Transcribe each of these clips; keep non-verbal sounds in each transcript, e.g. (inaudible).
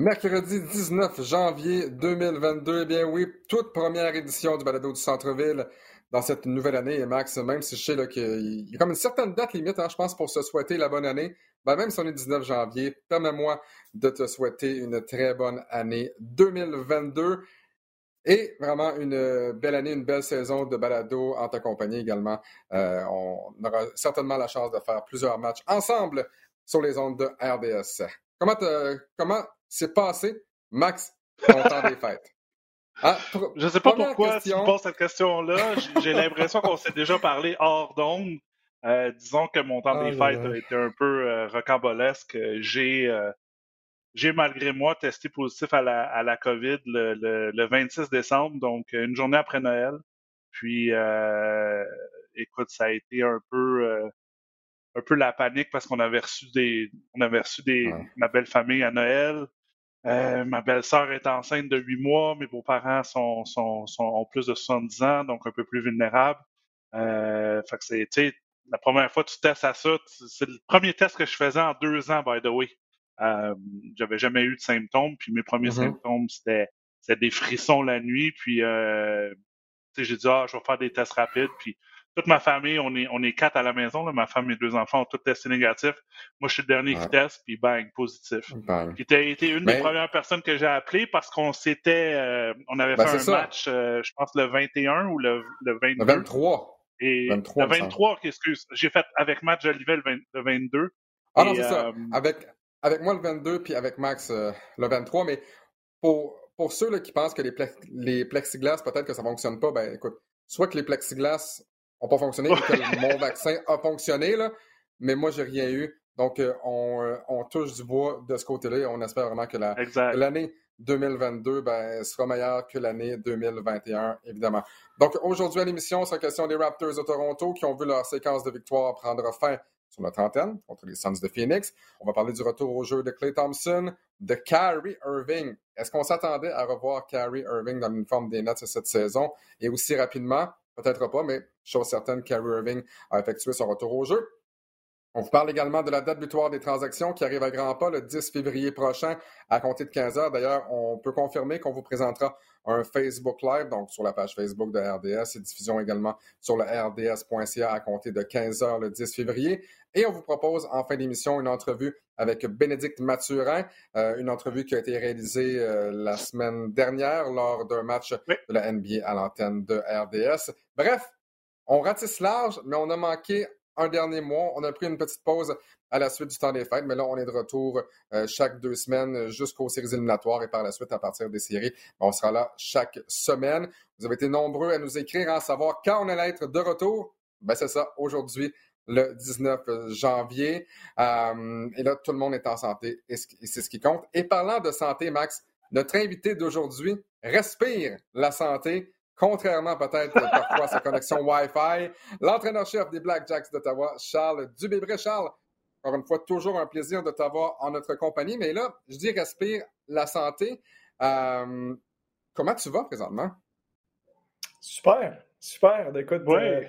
Mercredi 19 janvier 2022, eh bien oui, toute première édition du balado du centre-ville dans cette nouvelle année. Et Max, même si je sais qu'il y a comme une certaine date limite, hein, je pense, pour se souhaiter la bonne année, ben, même si on est 19 janvier, permets-moi de te souhaiter une très bonne année 2022. Et vraiment une belle année, une belle saison de balado en ta compagnie également. Euh, on aura certainement la chance de faire plusieurs matchs ensemble sur les ondes de RDS. Comment, comment s'est passé, Max, (laughs) ton temps des fêtes? Ah, je ne sais pas pourquoi tu me poses cette question-là. J'ai l'impression qu'on s'est déjà parlé hors d'onde. Euh, disons que mon temps des fêtes a été un peu euh, rocambolesque. J'ai, euh, j'ai malgré moi testé positif à la, à la COVID le, le, 26 décembre, donc une journée après Noël. Puis, écoute, ça a été un peu un peu la panique parce qu'on avait reçu des on avait reçu des ma belle famille à Noël. Euh, ma belle-sœur est enceinte de huit mois, mes beaux-parents sont, sont, sont, ont plus de 70 ans, donc un peu plus vulnérables. Euh, fait que c'est, la première fois que tu testes à ça, c'est le premier test que je faisais en deux ans, by the way. Euh, j'avais jamais eu de symptômes, puis mes premiers mm-hmm. symptômes, c'était, c'était des frissons la nuit, puis euh, j'ai dit, ah, je vais faire des tests rapides, puis toute ma famille, on est, on est quatre à la maison. Là. Ma femme, mes deux enfants ont tous testé négatif. Moi, je suis le dernier qui teste, puis bang, positif. Bang. Puis t'as été une des premières personnes que j'ai appelées parce qu'on s'était, euh, on avait ben, fait un match, euh, je pense le 21 ou le, le 22. Le 23. Et 23, le 23, excuse, j'ai fait avec Matt Jolivet le, 22. Ah non, c'est ça. Euh, avec, avec moi le 22, puis avec Max le 23. Mais pour, pour ceux là, qui pensent que les, les plexiglas, peut-être que ça fonctionne pas, ben écoute, soit que les plexiglas n'ont pas fonctionné que mon vaccin a fonctionné, là, mais moi, j'ai rien eu. Donc, euh, euh, on, touche du bois de ce côté-là et on espère vraiment que l'année 2022 ben, sera meilleure que l'année 2021, évidemment. Donc, aujourd'hui à l'émission, c'est la question des Raptors de Toronto qui ont vu leur séquence de victoire prendre fin sur notre antenne contre les Suns de Phoenix. On va parler du retour au jeu de Clay Thompson, de Kyrie Irving. Est-ce qu'on s'attendait à revoir Kyrie Irving dans l'uniforme des Nets cette saison? Et aussi rapidement, Peut-être pas, mais chose certaine, Kyrie Irving a effectué son retour au jeu. On vous parle également de la date butoir des transactions qui arrive à grands pas le 10 février prochain à compter de 15 heures. D'ailleurs, on peut confirmer qu'on vous présentera un Facebook Live, donc sur la page Facebook de RDS et diffusion également sur le rds.ca à compter de 15 heures le 10 février. Et on vous propose en fin d'émission une entrevue avec Bénédicte Mathurin, euh, une entrevue qui a été réalisée euh, la semaine dernière lors d'un match de la NBA à l'antenne de RDS. Bref, on ratisse large, mais on a manqué un dernier mois. On a pris une petite pause à la suite du temps des fêtes, mais là, on est de retour euh, chaque deux semaines jusqu'aux séries éliminatoires et par la suite, à partir des séries, on sera là chaque semaine. Vous avez été nombreux à nous écrire, à savoir quand on allait être de retour. Ben, c'est ça, aujourd'hui, le 19 janvier. Euh, et là, tout le monde est en santé et c'est ce qui compte. Et parlant de santé, Max, notre invité d'aujourd'hui respire la santé contrairement peut-être parfois à sa connexion Wi-Fi. L'entraîneur-chef des Blackjacks d'Ottawa, Charles Dubébré. Charles, encore une fois, toujours un plaisir de t'avoir en notre compagnie. Mais là, je dis respire la santé. Euh, comment tu vas présentement? Super, super. Écoute, euh,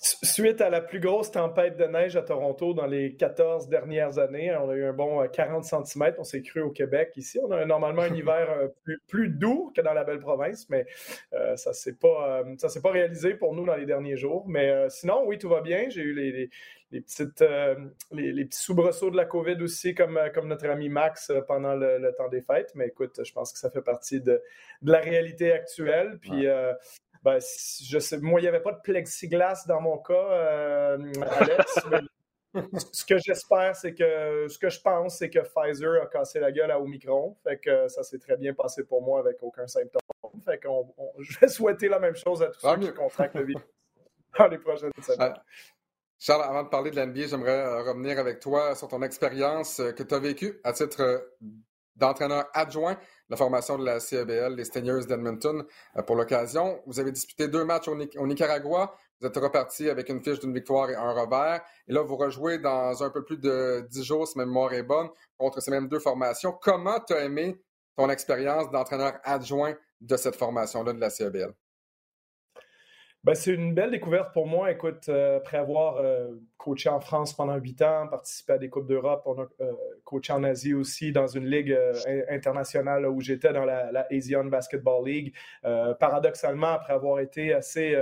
Suite à la plus grosse tempête de neige à Toronto dans les 14 dernières années, on a eu un bon 40 euh, cm. On s'est cru au Québec ici. On a normalement un (laughs) hiver euh, plus, doux que dans la belle province, mais euh, ça ne pas, s'est pas réalisé pour nous dans les derniers jours. Mais sinon, oui, tout va bien. J'ai eu les, les, petites, les, petits soubresauts de la COVID aussi, comme, comme notre ami Max pendant le, temps des fêtes. Mais écoute, je pense que ça fait partie de, la réalité actuelle. Puis ben, je sais, moi, il n'y avait pas de plexiglas dans mon cas, euh, Alex. (laughs) ce que j'espère, c'est que ce que je pense, c'est que Pfizer a cassé la gueule à Omicron. Fait que ça s'est très bien passé pour moi avec aucun symptôme. Fait que je vais souhaiter la même chose à tous ceux qui contractent le virus dans les prochaines semaines. Ah, Charles, avant de parler de l'NBA, j'aimerais revenir avec toi sur ton expérience euh, que tu as vécue à titre d'entraîneur adjoint la formation de la CEBL, les Stingers d'Edmonton, euh, pour l'occasion. Vous avez disputé deux matchs au, Nicaragua. Vous êtes reparti avec une fiche d'une victoire et un revers. Et là, vous rejouez dans un peu plus de dix jours, si ma mémoire est bonne, contre ces mêmes deux formations. Comment tu as aimé ton expérience d'entraîneur adjoint de cette formation-là de la CEBL? Ben, c'est une belle découverte pour moi. Écoute, euh, après avoir euh, coaché en France pendant huit ans, participé à des Coupes d'Europe, on a euh, coaché en Asie aussi dans une ligue internationale où j'étais dans la, la, Asian Basketball League. paradoxalement, après avoir été assez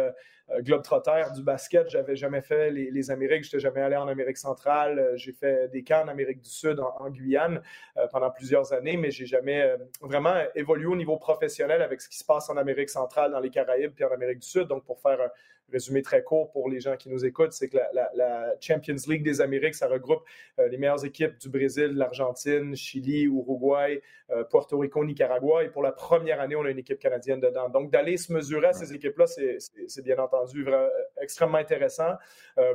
globetrotter du basket. J'avais jamais fait les, les Amériques, j'étais jamais allé en Amérique centrale. Euh, j'ai fait des camps en Amérique du Sud, en, Guyane, euh, pendant plusieurs années, mais j'ai jamais vraiment évolué au niveau professionnel avec ce qui se passe en Amérique centrale, dans les Caraïbes, puis en Amérique du Sud. Donc, pour faire un, résumé très court pour les gens qui nous écoutent, c'est que la, Champions League des Amériques, ça regroupe euh, les meilleures équipes du Brésil, l'Argentine, Chili, Uruguay, euh, Puerto Rico, Nicaragua. Et pour la première année, on a une équipe canadienne dedans. Donc, d'aller se mesurer à ces équipes-là, c'est bien entendu euh, extrêmement intéressant.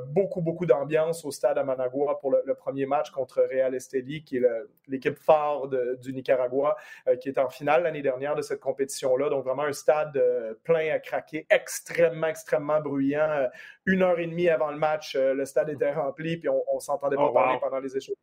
beaucoup, beaucoup d'ambiance au stade à Managua pour le, premier match contre Real Esteli, qui est l'équipe phare du Nicaragua, qui est en finale l'année dernière de cette compétition-là. Donc, vraiment un stade plein à craquer, extrêmement, extrêmement bruyant. Euh, une heure et demie avant le match, euh, le stade était rempli, puis on ne s'entendait pas oh, parler pendant les échanges.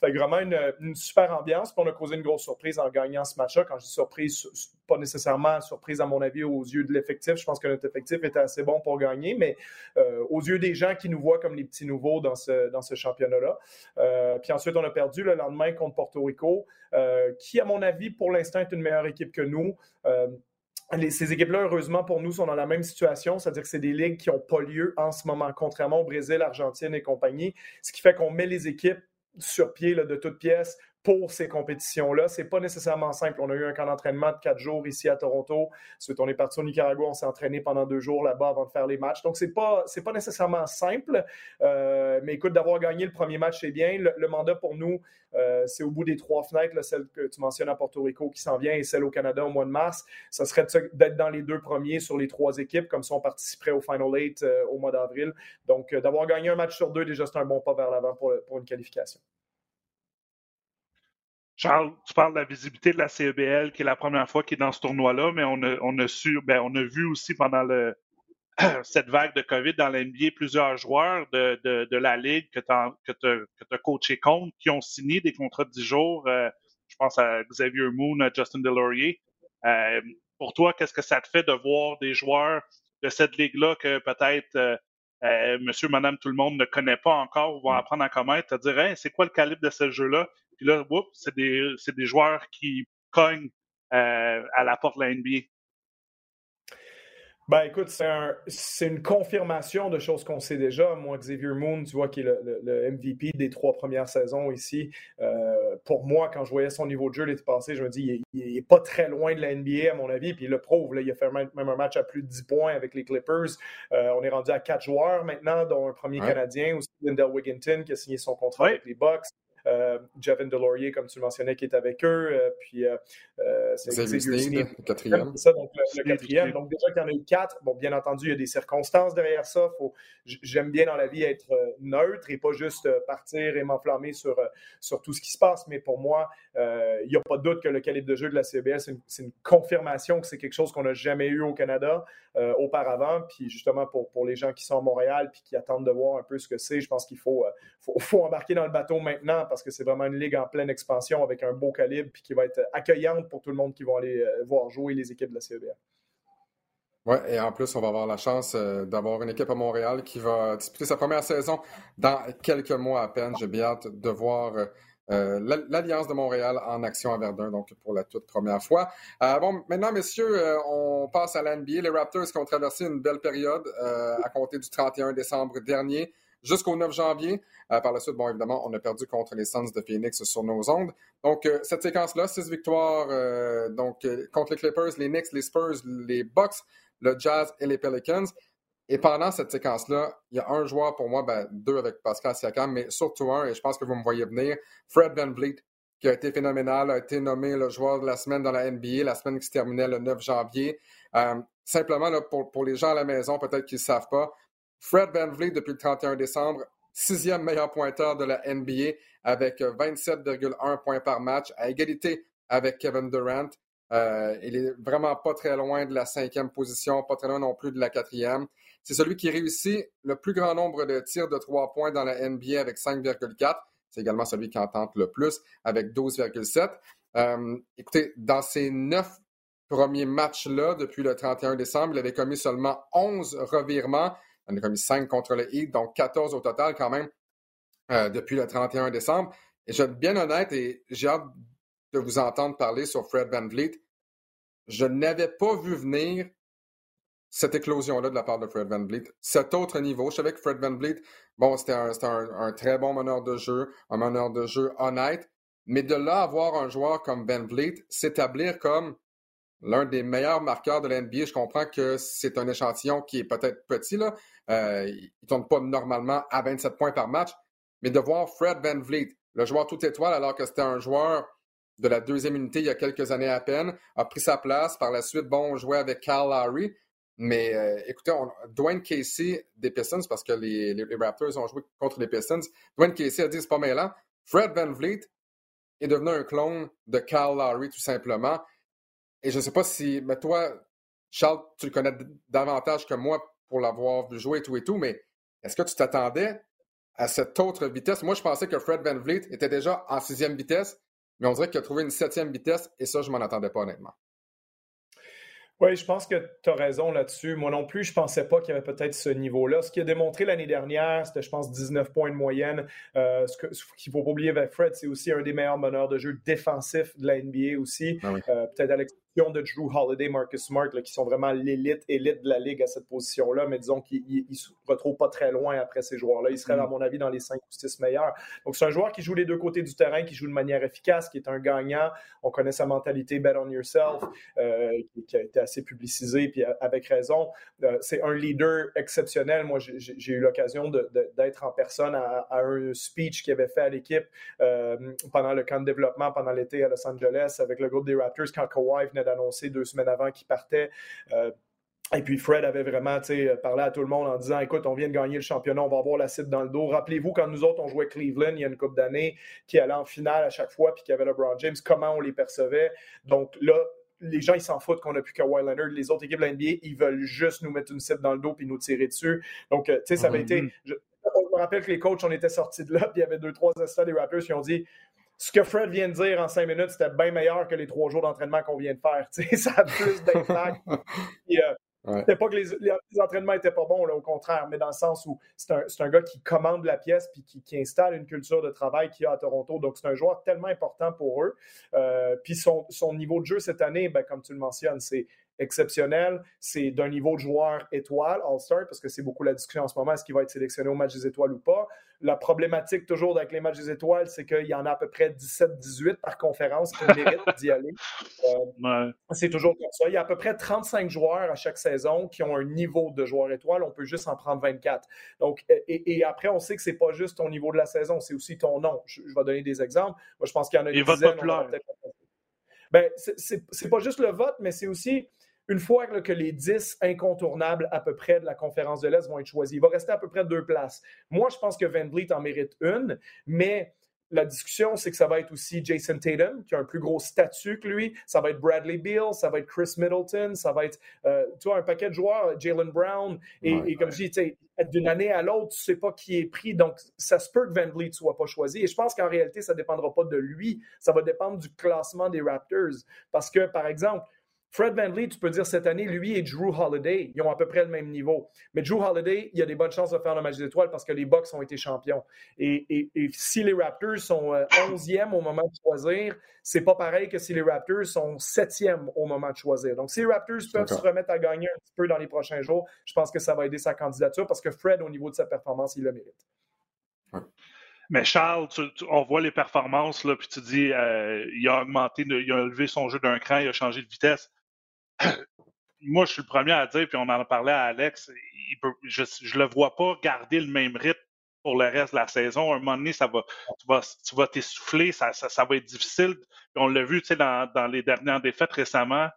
Fait vraiment une, super ambiance. Puis on a causé une grosse surprise en gagnant ce match-là. Quand je dis surprise, pas nécessairement surprise à mon avis aux yeux de l'effectif. Je pense que notre effectif était assez bon pour gagner, mais euh, aux yeux des gens qui nous voient comme les petits nouveaux dans ce, dans ce championnat-là. puis ensuite, on a perdu le lendemain contre Porto Rico, qui, à mon avis, pour l'instant, est une meilleure équipe que nous ces équipes-là, heureusement pour nous, sont dans la même situation, c'est-à-dire que c'est des ligues qui n'ont pas lieu en ce moment, contrairement au Brésil, Argentine et compagnie, ce qui fait qu'on met les équipes sur pied de toutes pièces pour ces compétitions-là. C'est pas nécessairement simple. On a eu un camp d'entraînement de quatre jours ici à Toronto. Ensuite, on est parti au Nicaragua, on s'est entraîné pendant deux jours là-bas avant de faire les matchs. Donc, c'est pas, pas nécessairement simple. Euh, mais écoute, d'avoir gagné le premier match, c'est bien. Le, mandat pour nous, euh, c'est au bout des trois fenêtres, celle que tu mentionnes à Porto Rico qui s'en vient et celle au Canada au mois de mars. Ça serait d'être dans les deux premiers sur les trois équipes, comme ça on participerait au Final Eight euh, au mois d'avril. Donc, d'avoir gagné un match sur deux, déjà, c'est un bon pas vers l'avant pour une qualification. Charles, tu parles de la visibilité de la CEBL, qui est la première fois qu'il est dans ce tournoi-là, mais on a, on a su, ben, on a vu aussi pendant le, (clears throat) cette vague de COVID dans l'NBA plusieurs joueurs de, de, de la Ligue que tu as, que coaché contre qui ont signé des contrats de 10 jours. Euh, je pense à Xavier Moon, à Justin Delaurier. Euh, pour toi, qu'est-ce que ça te fait de voir des joueurs de cette ligue-là que peut-être euh, euh monsieur, madame, tout le monde ne connaît pas encore ou vont mm. apprendre à connaître, te dire c'est quoi le calibre de ce jeu-là? Puis là, c'est des, des, joueurs qui cognent euh, à la porte de la NBA. Ben écoute, c'est une confirmation de choses qu'on sait déjà. Moi, Xavier Moon, tu vois, qui est le, MVP des trois premières saisons ici. Euh, pour moi, quand je voyais son niveau de jeu l'été passé, je me dis, il n'est pas très loin de la NBA, à mon avis. Puis il le prouve. Là, il a fait même un match à plus de 10 points avec les Clippers. Euh, on est rendu à quatre joueurs maintenant, dont un premier Canadien, aussi Lindell Wigginton, qui a signé son contrat avec les Bucks. Euh, Javin Delorier, comme tu le mentionnais, qui est avec eux. Euh, puis euh, c'est le quatrième. Ça, donc le, quatrième. Donc déjà qu'il y en a eu quatre. Bon, bien entendu, il y a des circonstances derrière ça. J'aime bien dans la vie être neutre et pas juste partir et m'enflammer sur, sur tout ce qui se passe. Mais pour moi, il n'y a pas de doute que le calibre de jeu de la CBS, c'est une, confirmation que c'est quelque chose qu'on n'a jamais eu au Canada auparavant. Puis justement, pour, pour les gens qui sont à Montréal puis qui attendent de voir un peu ce que c'est, je pense qu'il faut, faut, faut, embarquer dans le bateau maintenant parce que c'est vraiment une ligue en pleine expansion avec un beau calibre puis qui va être accueillante pour tout le monde qui va aller euh, voir jouer les équipes de la CEBA. Oui, et en plus, on va avoir la chance euh, d'avoir une équipe à Montréal qui va disputer sa première saison dans quelques mois à peine. J'ai bien hâte de voir euh, l'Alliance de Montréal en action à Verdun, donc pour la toute première fois. bon, maintenant, messieurs, on passe à l'NBA. Les Raptors qui ont traversé une belle période à compter du 31 décembre dernier jusqu'au 9 janvier. Euh, par la suite, bon, évidemment, on a perdu contre les Suns de Phoenix sur nos ondes. Donc, euh, cette séquence-là, six victoires euh, donc, contre les Clippers, les Knicks, les Spurs, les Bucks, le Jazz et les Pelicans. Et pendant cette séquence-là, il y a un joueur pour moi, ben, deux avec Pascal Siakam, mais surtout un, et je pense que vous me voyez venir, Fred Van Vliet, qui a été phénoménal, a été nommé le joueur de la semaine dans la NBA, la semaine qui se terminait le 9 janvier. simplement, pour, pour, les gens à la maison, peut-être qu'ils ne savent pas, Fred Van Vliet, depuis le 31 décembre, sixième meilleur pointeur de la NBA avec 27,1 points par match, à égalité avec Kevin Durant. Euh, il est vraiment pas très loin de la cinquième position, pas très loin non plus de la quatrième. C'est celui qui réussit le plus grand nombre de tirs de trois points dans la NBA avec 5,4. C'est également celui qui en tente le plus avec 12,7. Euh, écoutez, dans ses neuf premiers matchs-là, depuis le 31 décembre, il avait commis seulement 11 revirements. En a commis 5 contre le Heat, donc 14 au total quand même euh, depuis le 31 décembre. Et je vais être bien honnête et j'ai hâte de vous entendre parler sur Fred Van Vliet. Je n'avais pas vu venir cette éclosion-là de la part de Fred Van Vliet. Cet autre niveau, je savais que Fred Van Vliet, bon, c'était un, très bon meneur de jeu, un meneur de jeu honnête, mais de là avoir un joueur comme Van Vliet s'établir comme l'un des meilleurs marqueurs de l'NBA, je comprends que c'est un échantillon qui est peut-être petit, là. Euh, il ne tourne pas normalement à 27 points par match, mais de voir Fred Van Vliet, le joueur tout étoile, alors que c'était un joueur de la deuxième unité il y a quelques années à peine, a pris sa place. Par la suite, bon, on jouait avec Cal Lowry, mais euh, écoutez, Dwayne Casey des Pistons, parce que les, Raptors ont joué contre les Pistons, Dwayne Casey a dit c'est pas mêlant. Fred Van Vliet est devenu un clone de Cal Lowry, tout simplement. Et je ne sais pas si, mais toi, Charles, tu le connais davantage que moi pour l'avoir vu jouer et tout et tout, mais est-ce que tu t'attendais à cette autre vitesse? Moi, je pensais que Fred Van Vliet était déjà en sixième vitesse, mais on dirait qu'il a trouvé une septième vitesse, et ça, je m'en attendais pas honnêtement. Oui, je pense que tu as raison là-dessus. Moi non plus, je ne pensais pas qu'il y avait peut-être ce niveau-là. Ce qui a démontré l'année dernière, c'était, je pense, 19 points de moyenne. Euh, ce, qu'il ne faut pas oublier avec Fred, c'est aussi un des meilleurs meneurs de jeu défensifs de la NBA aussi. Ah euh, peut-être de Drew Holiday, Marcus Smart, qui sont vraiment l'élite, élite de la ligue à cette position-là, mais disons qu'ils ne se retrouvent pas très loin après ces joueurs-là. Ils seraient, mm. à mon avis, dans les 5 ou 6 meilleurs. Donc, c'est un joueur qui joue les deux côtés du terrain, qui joue de manière efficace, qui est un gagnant. On connaît sa mentalité bet on yourself, euh, qui, a été assez publicisée, puis avec raison. Euh, c'est un leader exceptionnel. Moi, j'ai eu l'occasion d'être en personne à, un speech qu'il avait fait à l'équipe euh, pendant le camp de développement, pendant l'été à Los Angeles, avec le groupe des Raptors, quand Kawhi venait d'annoncer deux semaines avant qu'il partait. Euh, et puis Fred avait vraiment parlé à tout le monde en disant Écoute, on vient de gagner le championnat, on va avoir la cible dans le dos. Rappelez-vous, quand nous autres, on jouait Cleveland il y a une couple d'années, qui allait en finale à chaque fois, puis qui avait LeBron James, comment on les percevait. Donc là, les gens, ils s'en foutent qu'on a plus Kawhi Leonard. Les autres équipes de l'NBA, ils veulent juste nous mettre une cible dans le dos puis nous tirer dessus. Donc, euh, tu sais, ça avait mm-hmm. été. Je, me rappelle que les coachs, on était sortis de là, (laughs) puis il y avait deux, trois assistants des Raptors qui ont dit ce que Fred vient de dire en cinq minutes, c'était bien meilleur que les trois jours d'entraînement qu'on vient de faire. (laughs) ça a plus d'impact. Euh, c'était pas que les, entraînements n'étaient pas bons, là, au contraire, mais dans le sens où c'est un, un, gars qui commande la pièce puis qui, qui, installe une culture de travail qu'il y a à Toronto. Donc, c'est un joueur tellement important pour eux. Euh, puis son, son, niveau de jeu cette année, ben, comme tu le mentionnes, c'est exceptionnel. C'est d'un niveau de joueur étoile, All-Star, parce que c'est beaucoup la discussion en ce moment, est-ce qu'il va être sélectionné au match des étoiles ou pas? La problématique toujours avec les matchs des étoiles, c'est qu'il y en a à peu près 17-18 par conférence qui méritent d'y aller. Euh, c'est toujours comme ça. Il y a à peu près 35 joueurs à chaque saison qui ont un niveau de joueur étoile. On peut juste en prendre 24. Donc, et, après, on sait que c'est pas juste ton niveau de la saison, c'est aussi ton nom. Je, vais donner des exemples. Moi, je pense qu'il y en a une dizaine. Ben, c'est pas juste le vote, mais c'est aussi une fois que les 10 incontournables à peu près de la conférence de l'Est vont être choisis, il va rester à peu près deux places. Moi, je pense que Van Vliet en mérite une, mais la discussion, c'est que ça va être aussi Jason Tatum, qui a un plus gros statut que lui. Ça va être Bradley Beal, ça va être Chris Middleton, ça va être, euh, tu vois, un paquet de joueurs, Jalen Brown. Et, comme je dis, d'une année à l'autre, tu sais pas qui est pris. Donc, ça se peut que Van Vliet soit pas choisi. Et je pense qu'en réalité, ça dépendra pas de lui. Ça va dépendre du classement des Raptors. Parce que, par exemple, Fred Van tu peux dire cette année, lui et Drew Holiday, ils ont à peu près le même niveau. Mais Drew Holiday, il y a des bonnes chances de faire le match des étoiles parce que les Bucks ont été champions. Et, si les Raptors sont 11e euh, au moment de choisir, c'est pas pareil que si les Raptors sont 7e au moment de choisir. Donc, si les Raptors peuvent se remettre à gagner un petit peu dans les prochains jours, je pense que ça va aider sa candidature parce que Fred, au niveau de sa performance, il le mérite. Mais Charles, on voit les performances, là, puis tu dis, euh, il a augmenté, il a levé son jeu d'un cran, il a changé de vitesse moi, je suis le premier à dire, puis on en a parlé à Alex, je ne le vois pas garder le même rythme pour le reste de la saison. Un moment donné, ça va, tu vas t'essouffler, ça, ça, va être difficile. on l'a vu dans, dans les dernières défaites récemment.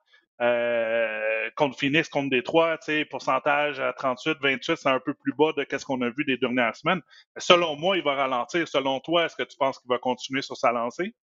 Euh, contre Phoenix, contre Détroit, pourcentage à 38, 28, c'est un peu plus bas de ce qu'on a vu des dernières semaines. selon moi, il va ralentir. Selon toi, est-ce que tu penses qu'il va continuer sur sa lancée?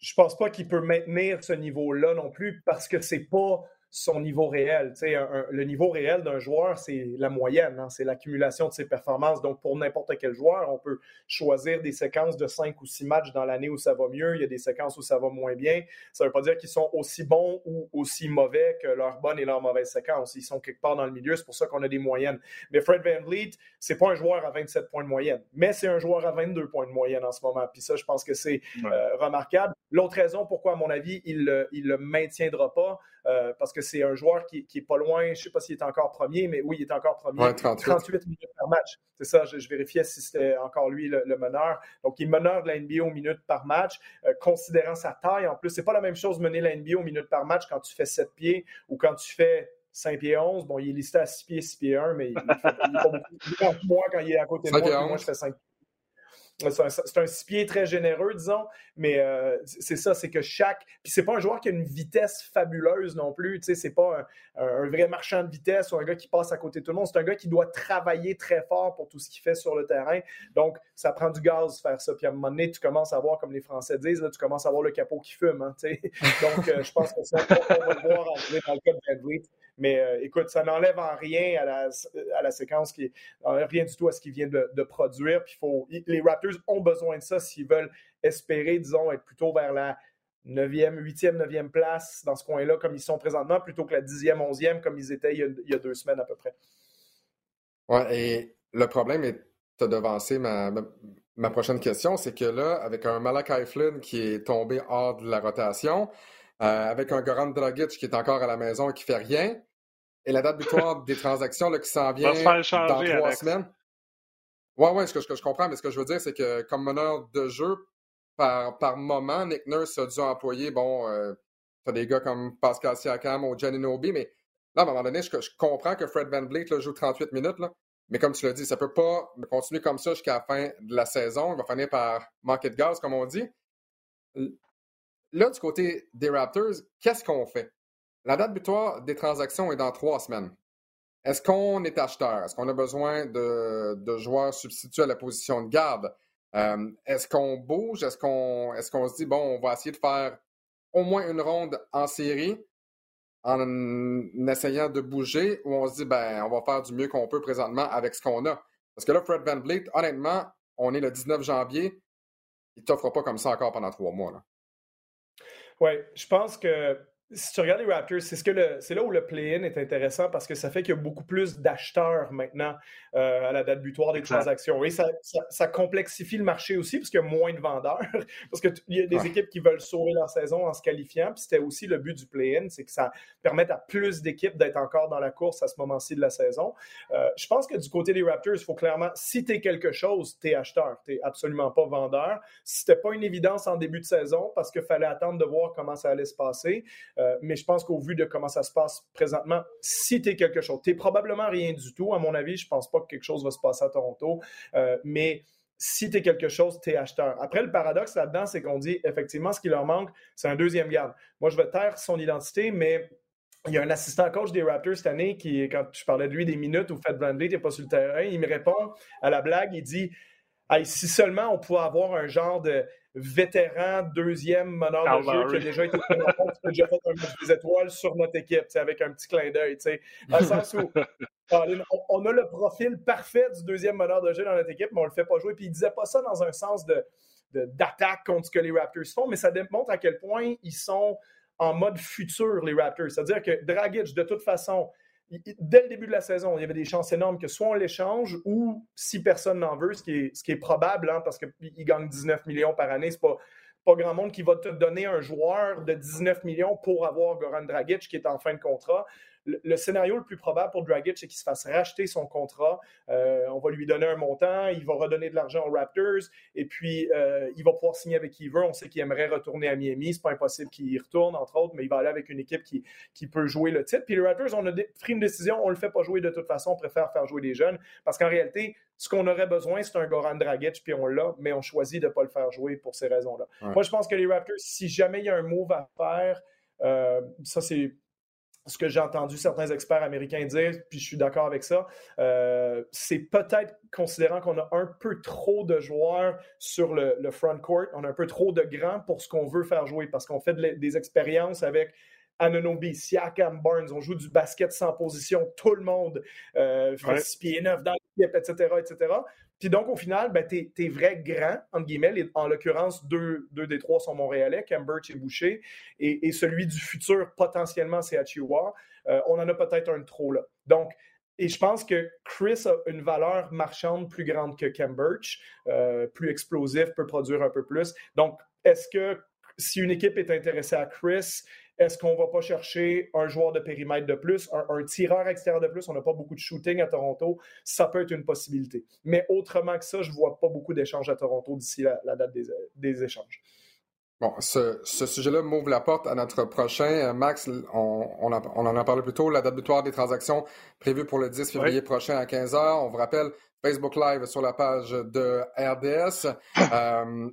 Je pense pas qu'il peut maintenir ce niveau-là non plus parce que c'est pas son niveau réel. le niveau réel d'un joueur, c'est la moyenne, hein, c'est l'accumulation de ses performances. Donc, pour n'importe quel joueur, on peut choisir des séquences de 5 ou 6 matchs dans l'année où ça va mieux. Il y a des séquences où ça va moins bien. Ça ne veut pas dire qu'ils sont aussi bons ou aussi mauvais que leurs bonnes et leurs mauvaises séquences. Ils sont quelque part dans le milieu, c'est pour ça qu'on a des moyennes. Mais Fred Van Vliet, c'est pas un joueur à 27 points de moyenne, mais c'est un joueur à 22 points de moyenne en ce moment. Puis ça, je pense que c'est euh, remarquable. L'autre raison pourquoi, à mon avis, il ne le maintiendra pas, euh, parce que c'est un joueur qui, qui est pas loin. Je ne sais pas s'il est encore premier, mais oui, il est encore premier. 38. minutes par match. C'est ça, je, vérifiais si c'était encore lui le, meneur. Donc, il est meneur de la NBA aux minutes par match, euh, considérant sa taille. En plus, c'est pas la même chose mener la NBA aux minutes par match quand tu fais 7 pieds ou quand tu fais 5 pieds 11. Bon, il est listé à 6 pieds, 6 pieds 1, mais il, pas beaucoup. Moi, quand il est à côté de moi, moi, je fais 5 pieds. C'est un, six très généreux, disons, mais euh, c'est ça, c'est que chaque. Puis c'est pas un joueur qui a une vitesse fabuleuse non plus. Tu sais, c'est pas un, vrai marchand de vitesse ou un gars qui passe à côté de tout le monde. C'est un gars qui doit travailler très fort pour tout ce qu'il fait sur le terrain. Donc, ça prend du gaz de faire ça. Puis à un moment donné, tu commences à voir, comme les Français disent, là, tu commences à voir le capot qui fume. Hein, tu sais. (laughs) Donc, euh, je pense que ça, on va le voir dans le cas de mais euh, écoute, ça n'enlève en rien à la, à la séquence, qui rien du tout à ce qu'il vient de, produire. Puis faut, les Raptors ont besoin de ça s'ils veulent espérer, disons, être plutôt vers la 9e, 8e, 9e place dans ce coin-là, comme ils sont présentement, plutôt que la 10e, 11e, comme ils étaient il y a, deux semaines à peu près. Ouais, et le problème, est, as devancé ma, ma, prochaine question, c'est que là, avec un Malakai Flynn qui est tombé hors de la rotation, euh, avec un Goran Dragic qui est encore à la maison et qui fait rien, et la date butoir des transactions là, qui s'en vient dans trois semaines. Ouais, ouais, ce que, je comprends, mais ce que je veux dire, c'est que comme meneur de jeu, par, par moment, Nick Nurse a dû employer, bon, euh, t'as des gars comme Pascal Siakam ou Jenny Nobi, mais là, à un moment donné, je, comprends que Fred Van Vliet joue 38 minutes, là, mais comme tu l'as dit, ça peut pas continuer comme ça jusqu'à la fin de la saison. Il va finir par manquer de gaz, comme on dit. Là, du côté des Raptors, qu'est-ce qu'on fait? La date butoir des transactions est dans trois semaines. Est-ce qu'on est acheteur? Est-ce qu'on a besoin de, joueurs substituts à la position de garde? Euh, est-ce qu'on bouge? Est-ce qu'on est se dit, bon, on va essayer de faire au moins une ronde en série en essayant de bouger ou on se dit, ben, on va faire du mieux qu'on peut présentement avec ce qu'on a? Parce que là, Fred Van Vliet, honnêtement, on est le 19 janvier, il ne t'offre pas comme ça encore pendant trois mois. Oui, je pense que si tu regardes les Raptors, c'est ce c'est là où le play-in est intéressant parce que ça fait qu'il y a beaucoup plus d'acheteurs maintenant euh, à la date butoir des transactions. Et ça, ça, complexifie le marché aussi parce qu'il y a moins de vendeurs. (laughs) parce qu'il y a des équipes qui veulent sauver leur saison en se qualifiant. Puis c'était aussi le but du play-in, c'est que ça permette à plus d'équipes d'être encore dans la course à ce moment-ci de la saison. Euh, je pense que du côté des Raptors, il faut clairement, si tu es quelque chose, tu es acheteur. Tu n'es absolument pas vendeur. Si c'était pas une évidence en début de saison parce qu'il fallait attendre de voir comment ça allait se passer. Euh, mais je pense qu'au vu de comment ça se passe présentement, si tu es quelque chose, tu probablement rien du tout. À mon avis, je pense pas que quelque chose va se passer à Toronto. Euh, mais si tu es quelque chose, tu es acheteur. Après, le paradoxe là-dedans, c'est qu'on dit effectivement, ce qui leur manque, c'est un deuxième garde. Moi, je vais taire son identité, mais il y a un assistant coach des Raptors cette année qui, quand je parlais de lui des minutes où Fed Van Vliet n'est pas sur le terrain, il me répond à la blague, il dit si seulement on pouvait avoir un genre de vétéran deuxième meneur de jeu qui a déjà été qui a déjà fait un match des étoiles sur notre équipe, avec un petit clin d'œil. Dans le sens où (laughs) on, a le profil parfait du deuxième meneur de jeu dans notre équipe, mais on ne le fait pas jouer. Puis il disait pas ça dans un sens de, d'attaque contre ce que les Raptors font, mais ça démontre à quel point ils sont en mode futur, les Raptors. C'est-à-dire que Dragic, de toute façon, dès le début de la saison, il y avait des chances énormes que soit on l'échange ou si personne n'en veut, ce qui est, probable, hein, parce qu'il gagne 19 millions par année, c'est pas, pas grand monde qui va te donner un joueur de 19 millions pour avoir Goran Dragic qui est en fin de contrat le, scénario le plus probable pour Dragic, c'est qu'il se fasse racheter son contrat. Euh, on va lui donner un montant, il va redonner de l'argent aux Raptors, et puis euh, il va pouvoir signer avec qui il veut. On sait qu'il aimerait retourner à Miami. C'est pas impossible qu'il y retourne, entre autres, mais il va aller avec une équipe qui, qui peut jouer le titre. Puis les Raptors, on a pris une décision, on le fait pas jouer de toute façon, on préfère faire jouer des jeunes, parce qu'en réalité, ce qu'on aurait besoin, c'est un Goran Dragic, puis on l'a, mais on choisit de ne pas le faire jouer pour ces raisons-là. Moi, je pense que les Raptors, si jamais il y a un move à faire, euh, ça, c'est ce que j'ai entendu certains experts américains dire, puis je suis d'accord avec ça, euh, c'est peut-être considérant qu'on a un peu trop de joueurs sur le, front court, on a un peu trop de grands pour ce qu'on veut faire jouer, parce qu'on fait des expériences avec Ananobi, Siakam, Barnes. On joue du basket sans position. Tout le monde euh, fait 6 pieds 9 dans l'équipe, etc., etc. Puis donc, au final, ben, tes, vrais grands, entre guillemets, en l'occurrence, deux, des trois sont montréalais, Cambridge et Boucher, et, celui du futur, potentiellement, c'est Achiuwa. Euh, on en a peut-être un trop là. Donc, et je pense que Chris a une valeur marchande plus grande que Cambridge, euh, plus explosif, peut produire un peu plus. Donc, est-ce que si une équipe est intéressée à Chris, est-ce qu'on ne va pas chercher un joueur de périmètre de plus, un, tireur extérieur de plus? On n'a pas beaucoup de shooting à Toronto. Ça peut être une possibilité. Mais autrement que ça, je ne vois pas beaucoup d'échanges à Toronto d'ici la, date des, échanges. Bon, ce, sujet-là m'ouvre la porte à notre prochain. Euh, Max, on, en a parlé plus tôt, la date butoir des transactions prévue pour le 10 février prochain à 15h. On vous rappelle, Facebook Live sur la page de RDS. (coughs) Euh,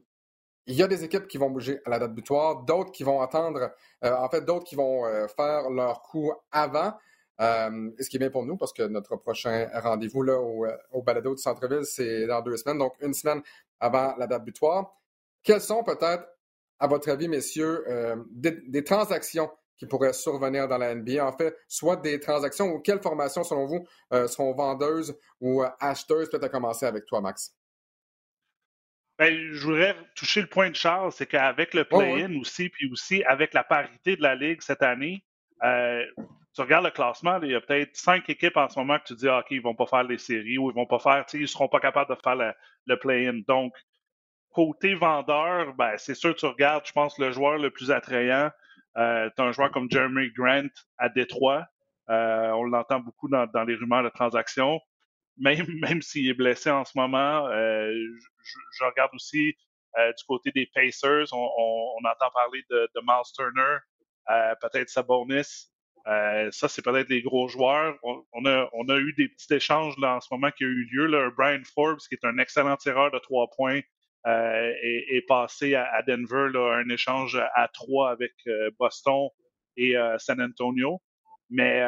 il y a des équipes qui vont bouger à la date butoir, d'autres qui vont attendre, euh, en fait, d'autres qui vont euh, faire leur coup avant. Euh, ce qui est bien pour nous parce que notre prochain rendez-vous là, au, balado du centre-ville, c'est dans deux semaines, donc une semaine avant la date butoir. Quelles sont peut-être, à votre avis, messieurs, des, transactions qui pourraient survenir dans la NBA? En fait, soit des transactions ou quelles formations, selon vous, seront vendeuses ou acheteuses? Peut-être à commencer avec toi, Max. Ben, je voudrais toucher le point de Charles, c'est qu'avec le play-in aussi, puis aussi avec la parité de la Ligue cette année, euh, tu regardes le classement, il y a peut-être cinq équipes en ce moment que tu dis, ah, OK, ils vont pas faire les séries ou ils vont pas faire, ils seront pas capables de faire le, play-in. Donc, côté vendeur, ben, c'est sûr que tu regardes, je pense, le joueur le plus attrayant. Euh, tu as un joueur comme Jeremy Grant à Détroit. Euh, on l'entend beaucoup dans, dans, les rumeurs de transactions. Même, (laughs) même s'il est blessé en ce moment, euh, je, regarde aussi euh, du côté des Pacers, on, entend parler de, de Miles Turner, euh, peut-être Sabonis. Euh, ça, c'est peut-être des gros joueurs. On, a, on a eu des petits échanges là, en ce moment qui ont eu lieu. Là. Brian Forbes, qui est un excellent tireur de trois points, euh, est, est, passé à, Denver, là, un échange à trois avec Boston et San Antonio. Mais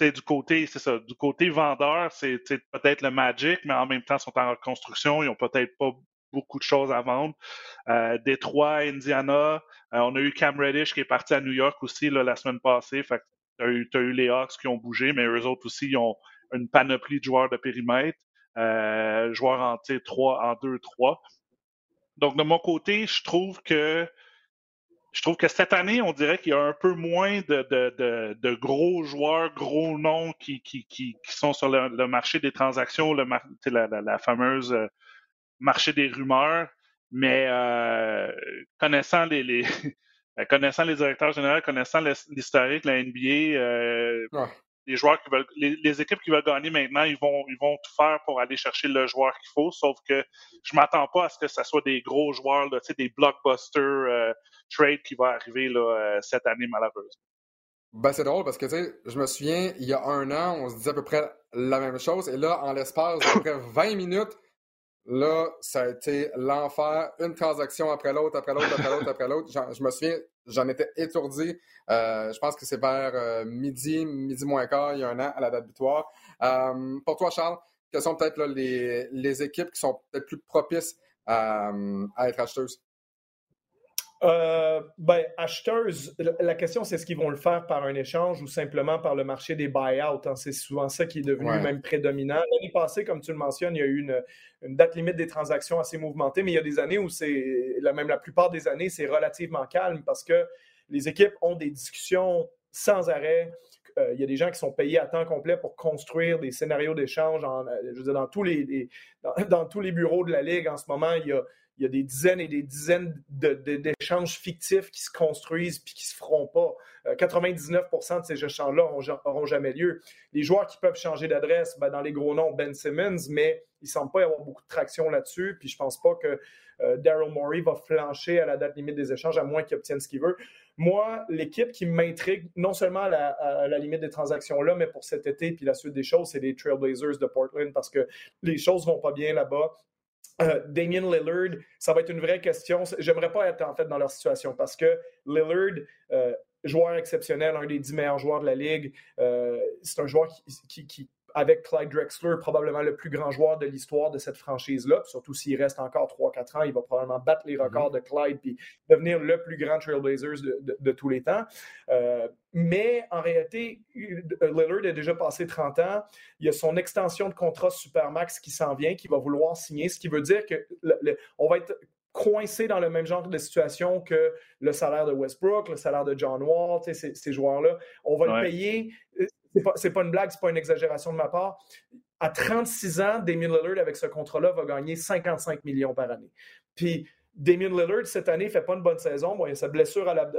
du côté, c'est ça, du côté vendeur, c'est peut-être le Magic, mais en même temps, ils sont en reconstruction, ils n'ont peut-être pas beaucoup de choses à vendre. Euh, Détroit, Indiana, euh, on a eu Cam Reddish qui est parti à New York aussi la semaine passée. Tu as, eu les Hawks qui ont bougé, mais eux autres aussi, ils ont une panoplie de joueurs de périmètre, euh, joueurs en 3, en 2-3. Donc, de mon côté, je trouve que je trouve que cette année, on dirait qu'il y a un peu moins de, de, de, gros joueurs, gros noms qui, qui, qui, qui sont sur le, marché des transactions, le la, la, fameuse euh, marché des rumeurs. Mais euh, connaissant les, les (laughs) connaissant les directeurs généraux, connaissant l'historique de la NBA, euh, les joueurs qui veulent, les, équipes qui veulent gagner maintenant, ils vont, ils vont tout faire pour aller chercher le joueur qu'il faut. Sauf que je m'attends pas à ce que ce soit des gros joueurs, des blockbusters euh, trades qui vont arriver euh, cette année malheureusement. Ben, c'est drôle parce que, je me souviens, il y a un an, on se disait à peu près la même chose. Et là, en l'espace d'à peu près 20 minutes, là, ça a été l'enfer. Une transaction après l'autre, après l'autre, après l'autre, après l'autre. Je me souviens, J'en étais étourdi. Euh, je pense que c'est vers euh, midi, midi moins quart, il y a un an, à la date butoir. Euh, pour toi, Charles, quelles sont peut-être les, les, équipes qui sont peut-être plus propices à, être acheteuses? Ben, acheteuses, la question c'est est-ce qu'ils vont le faire par un échange ou simplement par le marché des buyouts. Hein? C'est souvent ça qui est devenu même prédominant. L'année passée, comme tu le mentionnes, il y a eu une, une, date limite des transactions assez mouvementée, mais il y a des années où c'est, même la plupart des années, c'est relativement calme parce que les équipes ont des discussions sans arrêt. Euh, il y a des gens qui sont payés à temps complet pour construire des scénarios d'échange. je dans tous les, dans, tous les bureaux de la Ligue en ce moment, il y a, il y a des dizaines et des dizaines d'échanges fictifs qui se construisent puis qui ne se feront pas. 99% euh, de ces échanges-là n'auront jamais lieu. Les joueurs qui peuvent changer d'adresse, ben, dans les gros noms, Ben Simmons, mais il ne semble pas y avoir beaucoup de traction là-dessus. Puis je ne pense pas que euh, Daryl Morey va flancher à la date limite des échanges, à moins qu'il obtienne ce qu'il veut. Moi, l'équipe qui m'intrigue, non seulement à la, limite des transactions-là, mais pour cet été puis la suite des choses, c'est les Trailblazers de Portland parce que les choses ne vont pas bien là-bas. Euh, Damien Lillard, ça va être une vraie question. J'aimerais pas être en fait dans leur situation parce que Lillard, euh, joueur exceptionnel, un des dix meilleurs joueurs de la ligue, euh, c'est un joueur qui, avec Clyde Drexler, probablement le plus grand joueur de l'histoire de cette franchise-là. Surtout s'il reste encore 3-4 ans, il va probablement battre les records mm-hmm. de Clyde puis devenir le plus grand Trailblazers de, de, tous les temps. Euh, mais en réalité, Lillard a déjà passé 30 ans. Il y a son extension de contrat Supermax qui s'en vient, qui va vouloir signer, ce qui veut dire que on va être coincé dans le même genre de situation que le salaire de Westbrook, le salaire de John Wall, ces, ces joueurs-là. On va le payer. C'est pas, pas une blague, c'est pas une exagération de ma part. À 36 ans, Damien Lillard, avec ce contrat-là, va gagner 55 millions par année. Puis Damien Lillard, cette année, ne fait pas une bonne saison. Bon, il a sa blessure à,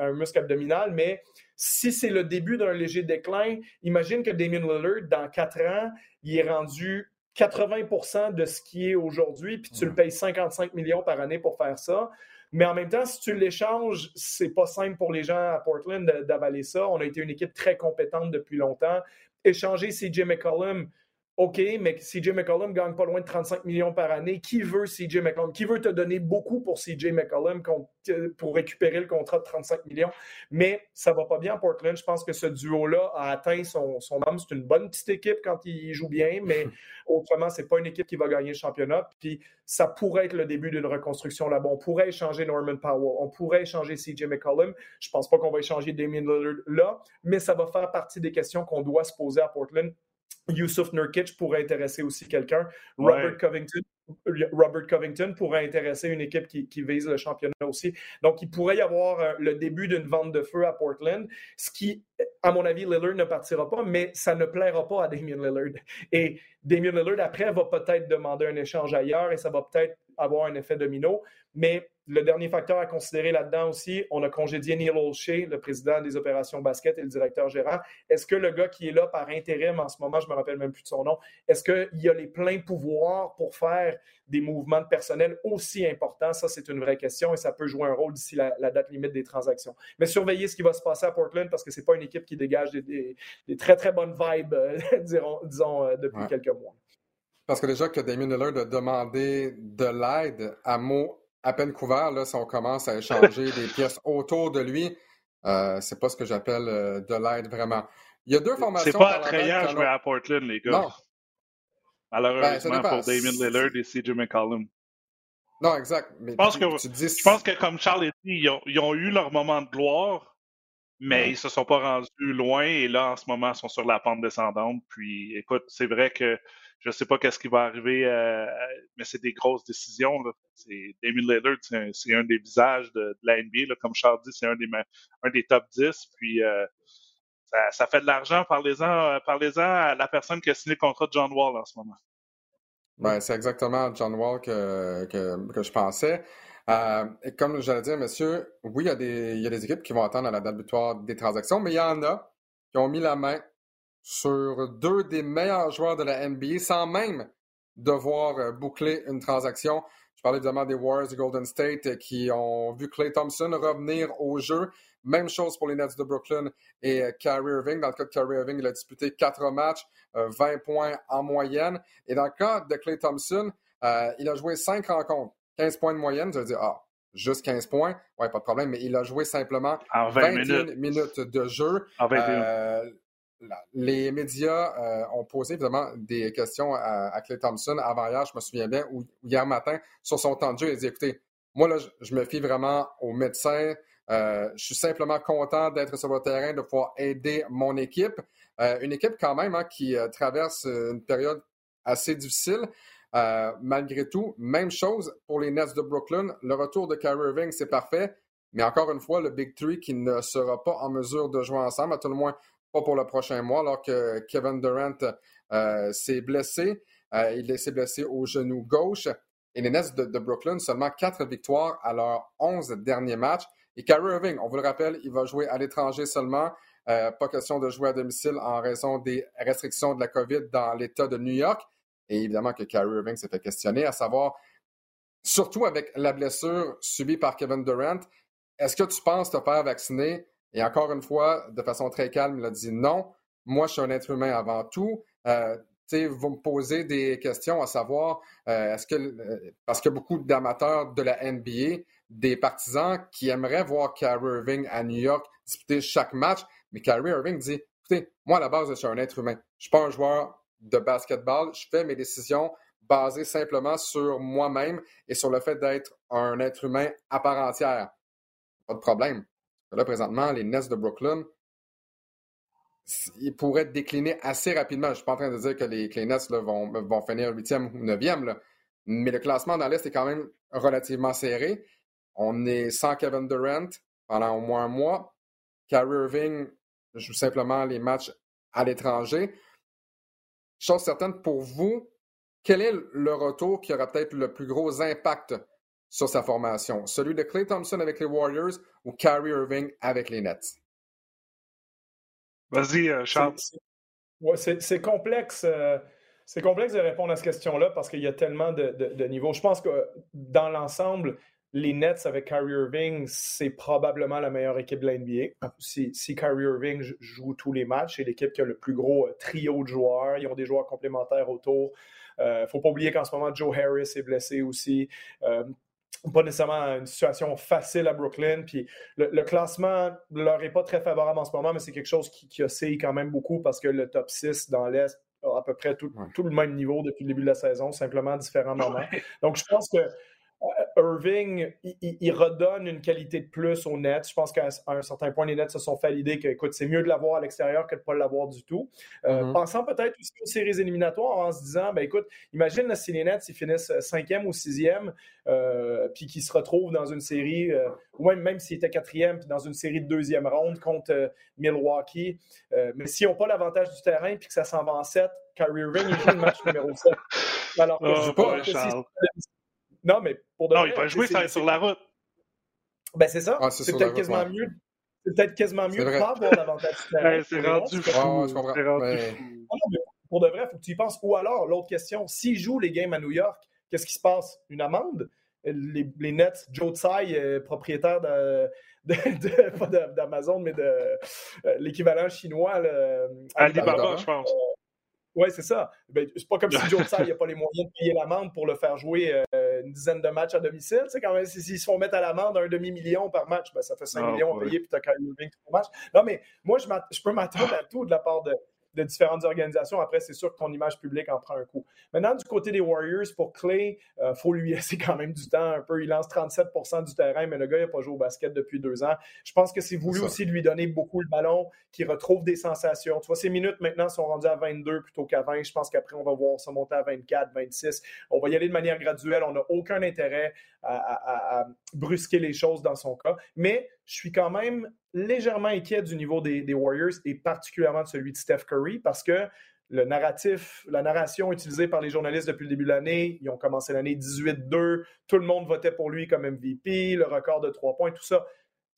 un, muscle abdominal, mais si c'est le début d'un léger déclin, imagine que Damien Lillard, dans quatre ans, il est rendu 80% de ce qui est aujourd'hui, puis tu le payes 55 millions par année pour faire ça. Mais en même temps, si tu l'échanges, c'est pas simple pour les gens à Portland d'avaler ça. On a été une équipe très compétente depuis longtemps. Échanger CJ McCollum, OK, mais CJ McCollum gagne pas loin de 35 millions par année. Qui veut CJ McCollum? Qui veut te donner beaucoup pour CJ McCollum pour récupérer le contrat de 35 millions? Mais ça va pas bien à Portland. Je pense que ce duo-là a atteint son, son âme. C'est une bonne petite équipe quand il joue bien, mais (laughs) autrement, c'est pas une équipe qui va gagner le championnat. Puis ça pourrait être le début d'une reconstruction là-bas. On pourrait échanger Norman Powell. On pourrait échanger CJ McCollum. Je pense pas qu'on va échanger Damien Lillard là, mais ça va faire partie des questions qu'on doit se poser à Portland Yusuf Nurkic pourrait intéresser aussi quelqu'un. Robert Covington Robert Covington pourrait intéresser une équipe qui, vise le championnat aussi. Donc, il pourrait y avoir euh, le début d'une vente de feu à Portland, ce qui, à mon avis, Lillard ne partira pas, mais ça ne plaira pas à Damien Lillard. Et Damien Lillard, après, va peut-être demander un échange ailleurs et ça va peut-être avoir un effet domino. Mais le dernier facteur à considérer là-dedans aussi, on a congédié Neil Olshey, le président des opérations basket et le directeur gérant. Est-ce que le gars qui est là par intérim en ce moment, je ne me rappelle même plus de son nom, est-ce qu'il a les pleins pouvoirs pour faire des mouvements de personnel aussi importants? Ça, c'est une vraie question et ça peut jouer un rôle d'ici la, date limite des transactions. Mais surveillez ce qui va se passer à Portland parce que ce n'est pas une équipe qui dégage des, très, très bonnes vibes, euh, (laughs) disons, euh, depuis quelques mois. Parce que déjà que Damien Lillard a demandé de l'aide à mots à peine couvert, là, si on commence à échanger des pièces autour de lui, euh, c'est pas ce que j'appelle euh, de l'aide vraiment. Il y a deux formations. C'est pas attrayant de jouer à Portland, les gars. Non. Malheureusement ben, pour Damien Lillard et CJ McCollum. Non, exact. je, pense que, je pense que, comme Charles a dit, ils ont, eu leur moment de gloire, mais ils se sont pas rendus loin et là, en ce moment, ils sont sur la pente descendante. Puis, écoute, c'est vrai que je ne sais pas qu'est-ce qui va arriver, euh, mais c'est des grosses décisions. Damien Lillard, c'est un, des visages de, la NBA. Comme Charles dit, c'est un des, top 10. Puis euh, ça, fait de l'argent. Parlez-en euh, parlez à la personne qui a signé le contrat de John Wall en ce moment. Ben, c'est exactement John Wall que, que, je pensais. et comme j'allais dire, monsieur, oui, il y, a des, il y a des équipes qui vont attendre à la date butoir des transactions, mais il y en a qui ont mis la main sur deux des meilleurs joueurs de la NBA sans même devoir euh, boucler une transaction. Je parlais évidemment des Warriors de Golden State euh, qui ont vu Clay Thompson revenir au jeu. Même chose pour les Nets de Brooklyn et euh, Kyrie Irving. Dans le cas de Kyrie Irving, il a disputé quatre matchs, 20 points en moyenne. Et dans le cas de Clay Thompson, il a joué cinq rencontres, 15 points de moyenne. Je veux dire, ah, juste 15 points, ouais, pas de problème, mais il a joué simplement 21 minutes. de jeu. En 21 les médias euh, ont posé évidemment des questions à, Clay Thompson avant hier, je me souviens bien, ou hier matin, sur son temps de jeu. Il a dit écoutez, moi, là, je, me fie vraiment aux médecins. Euh, je suis simplement content d'être sur le terrain, de pouvoir aider mon équipe. Euh, une équipe, quand même, hein, qui traverse une période assez difficile. malgré tout, même chose pour les Nets de Brooklyn. Le retour de Kyrie Irving, c'est parfait. Mais encore une fois, le Big Three qui ne sera pas en mesure de jouer ensemble, à tout le moins pas pour le prochain mois, alors que Kevin Durant euh, s'est blessé. Euh, il s'est blessé au genou gauche. Et les Nets de, Brooklyn, seulement quatre victoires à leurs onze derniers matchs. Et Kyrie Irving, on vous le rappelle, il va jouer à l'étranger seulement. Euh, pas question de jouer à domicile en raison des restrictions de la COVID dans l'État de New York. Et évidemment que Kyrie Irving s'est fait questionner, à savoir, surtout avec la blessure subie par Kevin Durant, est-ce que tu penses te faire vacciner et encore une fois, de façon très calme, il a dit non, moi je suis un être humain avant tout. Euh, vous me posez des questions à savoir, euh, est-ce que, euh, parce a beaucoup d'amateurs de la NBA, des partisans qui aimeraient voir Kyrie Irving à New York disputer chaque match, mais Kyrie Irving dit, Écoutez, moi, à la base, je suis un être humain. Je suis pas un joueur de basketball. Je fais mes décisions basées simplement sur moi-même et sur le fait d'être un être humain à part entière. Pas de problème. Là, présentement, les Nets de Brooklyn, ils pourraient décliner assez rapidement. Je ne suis pas en train de dire que les, Nets vont, vont finir huitième ou neuvième, mais le classement dans l'Est est quand même relativement serré. On est sans Kevin Durant pendant au moins un mois. Kyrie Irving joue simplement les matchs à l'étranger. Chose certaine pour vous, quel est le retour qui aura peut-être le plus gros impact sur sa formation? Celui de Clay Thompson avec les Warriors ou Kyrie Irving avec les Nets? Vas-y, euh, Charles. C'est complexe. Euh, c'est complexe de répondre à cette question-là parce qu'il y a tellement de, niveaux. Je pense que dans l'ensemble, les Nets avec Kyrie Irving, c'est probablement la meilleure équipe de l'NBA. Si, si Kyrie Irving joue tous les matchs, c'est l'équipe qui a le plus gros euh, trio de joueurs. Ils ont des joueurs complémentaires autour. Il ne faut pas oublier qu'en ce moment, Joe Harris est blessé aussi pas nécessairement une situation facile à Brooklyn. Puis le, classement ne leur est pas très favorable en ce moment, mais c'est quelque chose qui, qui, oscille quand même beaucoup parce que le top 6 dans l'Est a à peu près tout, tout, le même niveau depuis le début de la saison, simplement différents moments. Donc je pense que Irving, il, redonne une qualité de plus aux Nets. Je pense qu'à un certain point, les Nets se sont fait l'idée que, écoute, c'est mieux de l'avoir à l'extérieur que de ne pas l'avoir du tout. Euh, mm-hmm. Pensant peut-être aussi aux séries éliminatoires en se disant, ben écoute, imagine si les Nets ils finissent euh, cinquième ou sixième, euh, puis qu'ils se retrouvent dans une série, ou même, même s'ils étaient quatrième, puis dans une série de deuxième ronde contre Milwaukee. mais s'ils n'ont pas l'avantage du terrain, puis que ça s'en va en 7, Kyrie Irving, il joue le match numéro 7. Alors, (laughs) oh, je pas, non, mais pour de Non, il va jouer sur la route. Ben, c'est ça. Ah, c'est peut-être quasiment mieux. C'est peut-être quasiment mieux de pas avoir l'avantage (laughs) c'est rendu fou. je comprends. pour de vrai, il faut que tu y penses. Ou alors, l'autre question, s'ils jouent les games à New York, qu'est-ce qui se passe? Une amende? Les, les Nets, Joe Tsai, euh, propriétaire de, (laughs) pas d'Amazon, mais de euh, l'équivalent chinois. Alibaba, je pense. Oui, c'est ça. Ben, c'est pas comme si (laughs) Joe Tsai n'a pas les moyens de payer l'amende pour le faire jouer euh, une dizaine de matchs à domicile. Tu quand même, s'ils se font mettre à l'amende un demi-million par match, ben, ça fait 5 ah, millions à payer, puis tu as quand même 20 match. Non, mais moi, je, je peux m'attendre à tout de la part de, de différentes organisations. Après, c'est sûr que ton image publique en prend un coup. Maintenant, du côté des Warriors, pour Clay, il euh, faut lui (laughs) laisser quand même du temps un peu. Il lance 37% du terrain, mais le gars, il n'a pas joué au basket depuis deux ans. Je pense que c'est voulu aussi lui donner beaucoup le ballon, qu'il retrouve des sensations. Tu vois, ses minutes maintenant sont rendues à 22 plutôt qu'à 20. Je pense qu'après, on va voir ça monter à 24, 26. On va y aller de manière graduelle. On n'a aucun intérêt à, brusquer les choses dans son cas. Mais je suis quand même légèrement inquiet du niveau des, Warriors et particulièrement de celui de Steph Curry parce que le narratif, la narration utilisée par les journalistes depuis le début de l'année, ils ont commencé l'année 18-2, tout le monde votait pour lui comme MVP, le record de trois points, tout ça.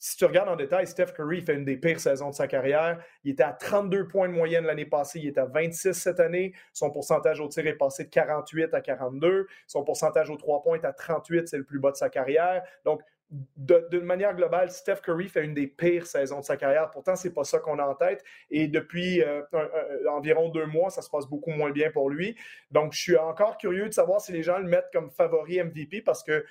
Si tu regardes en détail, Steph Curry fait une des pires saisons de sa carrière. Il était à 32 points de moyenne l'année passée, il est à 26 cette année. Son pourcentage au tir est passé de 48 à 42. Son pourcentage aux trois points est à 38, c'est le plus bas de sa carrière. Donc, de, manière globale, Steph Curry fait une des pires saisons de sa carrière. Pourtant, c'est pas ça qu'on a en tête. Et depuis euh, environ deux mois, ça se passe beaucoup moins bien pour lui. Donc, je suis encore curieux de savoir si les gens le mettent comme favori MVP parce que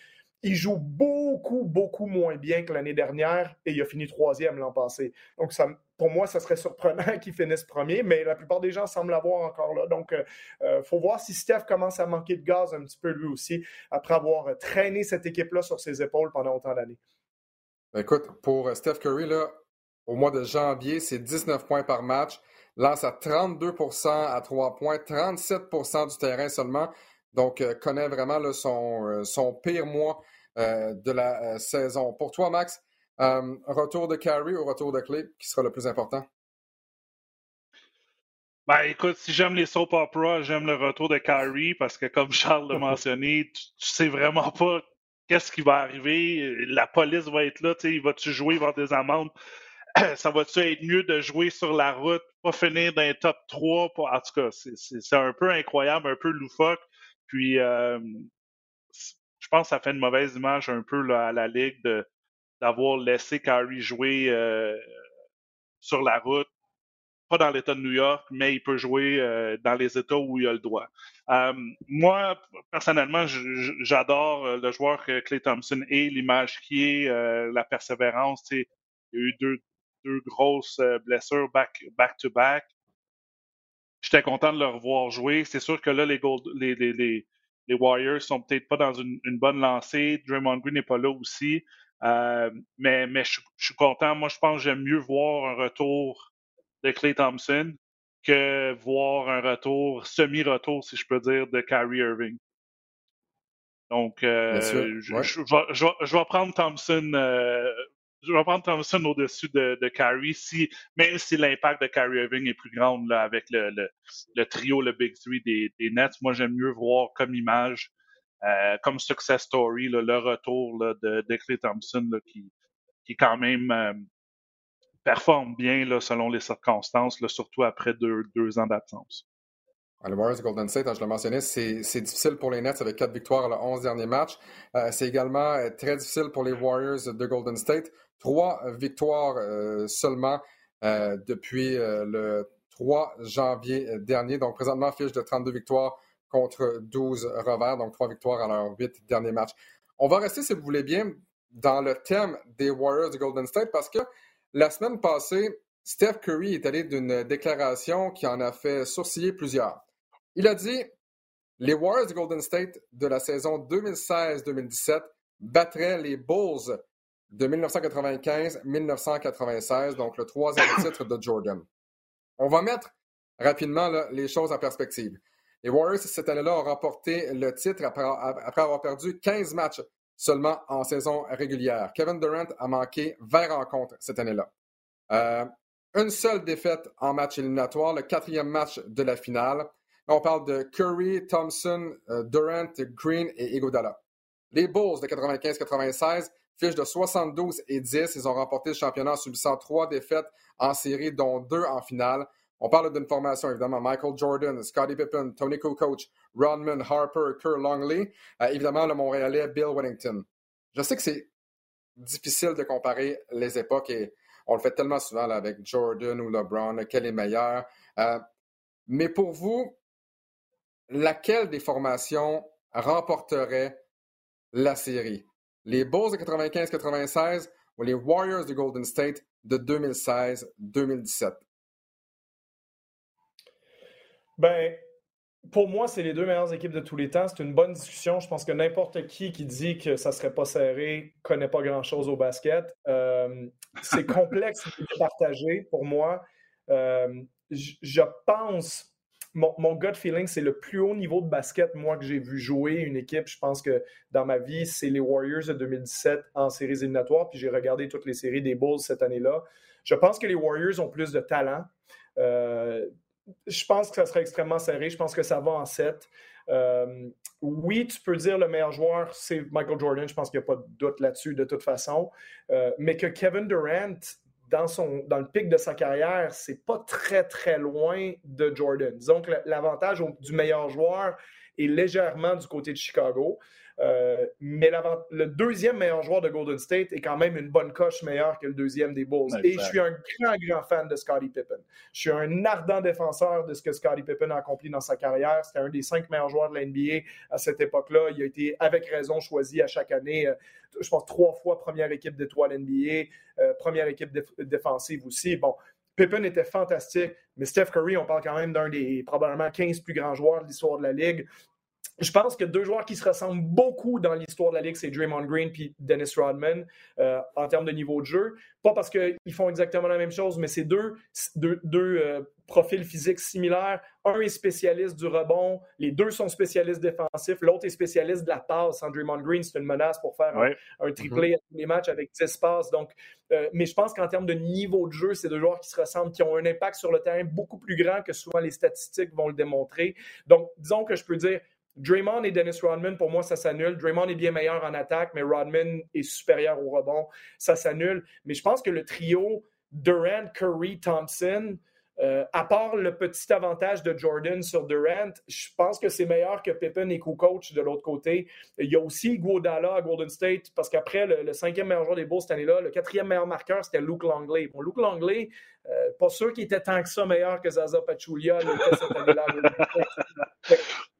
il joue beaucoup, beaucoup moins bien que l'année dernière et il a fini troisième l'an passé. Donc, ça, pour moi, ça serait surprenant (laughs) qu'il finisse premier, mais la plupart des gens semblent l'avoir encore là. Donc, il euh, euh, faut voir si Steph commence à manquer de gaz un petit peu lui aussi après avoir traîné cette équipe-là sur ses épaules pendant autant d'années. Ben, écoute, pour euh, Steph Curry, là, au mois de janvier, c'est 19 points par match, lance à 32% à 3 points, 37% du terrain seulement. Donc, connaît vraiment son, son pire mois euh, de la euh, saison. Pour toi, Max, euh, retour de Carey ou retour de Clay, qui sera le plus important? Ben, écoute, si j'aime les soap operas, j'aime le retour de Kyrie parce que, comme Charles l'a (laughs) mentionné, tu, sais vraiment pas qu'est-ce qui va arriver. La police va être là, tu sais, va-tu jouer, voir des amendes? (clears throat) Ça va-tu être mieux de jouer sur la route, pas finir dans les top 3? En tout cas, c'est un peu incroyable, un peu loufoque. Puis, je pense que ça fait une mauvaise image un peu à la Ligue d'avoir laissé Kyrie jouer euh, sur la route, pas dans l'État de New York, mais il peut jouer euh, dans les États où il a le droit. Euh, moi, personnellement, j'adore le joueur que Clay Thompson est, l'image qui est, la persévérance. Il y a eu deux, grosses blessures back-to-back. J'étais content de le revoir jouer. C'est sûr que là, les, Gold, les, Warriors sont peut-être pas dans une, bonne lancée. Draymond Green n'est pas là aussi. Euh, mais mais je, suis content. Moi, je pense que j'aime mieux voir un retour de Clay Thompson que voir un retour, semi-retour, si je peux dire, de Kyrie Irving. Donc, euh, je, je, vais, prendre Thompson. Euh, je vais prendre Thompson au-dessus de, de Kyrie, si, même si l'impact de Kyrie Irving est plus grand là, avec le, le, le, trio, le Big Three des, des Nets. Moi, j'aime mieux voir comme image euh, comme success story, le retour de, de Clay Thompson qui, qui quand même euh, performe bien selon les circonstances, surtout après deux, deux ans d'absence. Ah, le Warriors de Golden State, hein, je l'ai mentionné, c'est difficile pour les Nets avec quatre victoires le 11 derniers matchs. Euh, c'est également très difficile pour les Warriors de Golden State. Trois victoires seulement depuis le 3 janvier dernier. Donc, présentement, fiche de 32 victoires contre 12 revers, donc trois victoires à leurs huit derniers matchs. On va rester, si vous voulez bien, dans le thème des Warriors de Golden State parce que la semaine passée, Steph Curry est allé d'une déclaration qui en a fait sourciller plusieurs. Il a dit Les Warriors de Golden State de la saison 2016-2017 battraient les Bulls de 1995-1996, donc le troisième titre de Jordan. On va mettre rapidement les choses en perspective. Les Warriors, cette année-là, ont remporté le titre après, avoir perdu 15 matchs seulement en saison régulière. Kevin Durant a manqué 20 rencontres cette année-là. Euh, une seule défaite en match éliminatoire, le quatrième match de la finale. On parle de Curry, Thompson, euh, Durant, Green et Iguodala. Les Bulls de 95-96 fichent de 72 et 10. Ils ont remporté le championnat en subissant trois défaites en série, dont deux en finale. On parle d'une formation, évidemment, Michael Jordan, Scottie Pippen, Tony Kukoc, Rodman, Harper, Kerr Longley, euh, évidemment le Montréalais Bill Wellington. Je sais que c'est difficile de comparer les époques et on le fait tellement souvent avec Jordan ou LeBron, quel est meilleur. Euh, mais pour vous, laquelle des formations remporterait la série? Les Bulls de 95-96 ou les Warriors de Golden State de 2016-2017? Ben, pour moi, c'est les deux meilleures équipes de tous les temps. C'est une bonne discussion. Je pense que n'importe qui qui dit que ça ne serait pas serré connaît pas grand-chose au basket. Euh, c'est (laughs) complexe de partager pour moi. Euh, je pense, mon, mon, gut feeling, c'est le plus haut niveau de basket, moi, que j'ai vu jouer une équipe. Je pense que dans ma vie, c'est les Warriors de 2017 en séries éliminatoires. Puis j'ai regardé toutes les séries des Bulls cette année-là. Je pense que les Warriors ont plus de talent. Euh, je pense que ça serait extrêmement serré. Je pense que ça va en 7. Euh, oui, tu peux dire le meilleur joueur, c'est Michael Jordan. Je pense qu'il n'y a pas de doute là-dessus de toute façon. Euh, mais que Kevin Durant, dans, son, dans le pic de sa carrière, c'est pas très, très loin de Jordan. Disons que l'avantage du meilleur joueur est légèrement du côté de Chicago. Euh, mais le deuxième meilleur joueur de Golden State est quand même une bonne coche meilleure que le deuxième des Bulls. Et je suis un grand, grand fan de Scottie Pippen. Je suis un ardent défenseur de ce que Scottie Pippen a accompli dans sa carrière. C'était un des cinq meilleurs joueurs de la NBA à cette époque-là. Il a été, avec raison, choisi à chaque année, euh, je pense, trois fois première équipe d'étoiles NBA, euh, première équipe défensive aussi. Bon, Pippen était fantastique, mais Steph Curry, on parle quand même d'un des probablement 15 plus grands joueurs de l'histoire de la Ligue. Je pense que deux joueurs qui se ressemblent beaucoup dans l'histoire de la Ligue, c'est Draymond Green et Dennis Rodman euh, en termes de niveau de jeu. Pas parce qu'ils font exactement la même chose, mais c'est deux, deux, euh, profils physiques similaires. Un est spécialiste du rebond, les deux sont spécialistes défensifs, l'autre est spécialiste de la passe. Draymond Green, c'est une menace pour faire un, triplé mm-hmm. à tous les matchs avec 10 passes. Donc, euh, mais je pense qu'en termes de niveau de jeu, c'est deux joueurs qui se ressemblent, qui ont un impact sur le terrain beaucoup plus grand que souvent les statistiques vont le démontrer. Donc, disons que je peux dire Draymond et Dennis Rodman, pour moi, ça s'annule. Draymond est bien meilleur en attaque, mais Rodman est supérieur au rebond. Ça s'annule. Mais je pense que le trio Durant, Curry, Thompson, euh, à part le petit avantage de Jordan sur Durant, je pense que c'est meilleur que Pippen et Kukoc de l'autre côté. Il y a aussi Guadala à Golden State, parce qu'après, le, cinquième meilleur joueur des Bulls cette année-là, le quatrième meilleur marqueur, c'était Luke Longley. Bon, Luke Longley, euh, pas sûr qu'il était tant que ça meilleur que Zaza Pachulia cette année-là.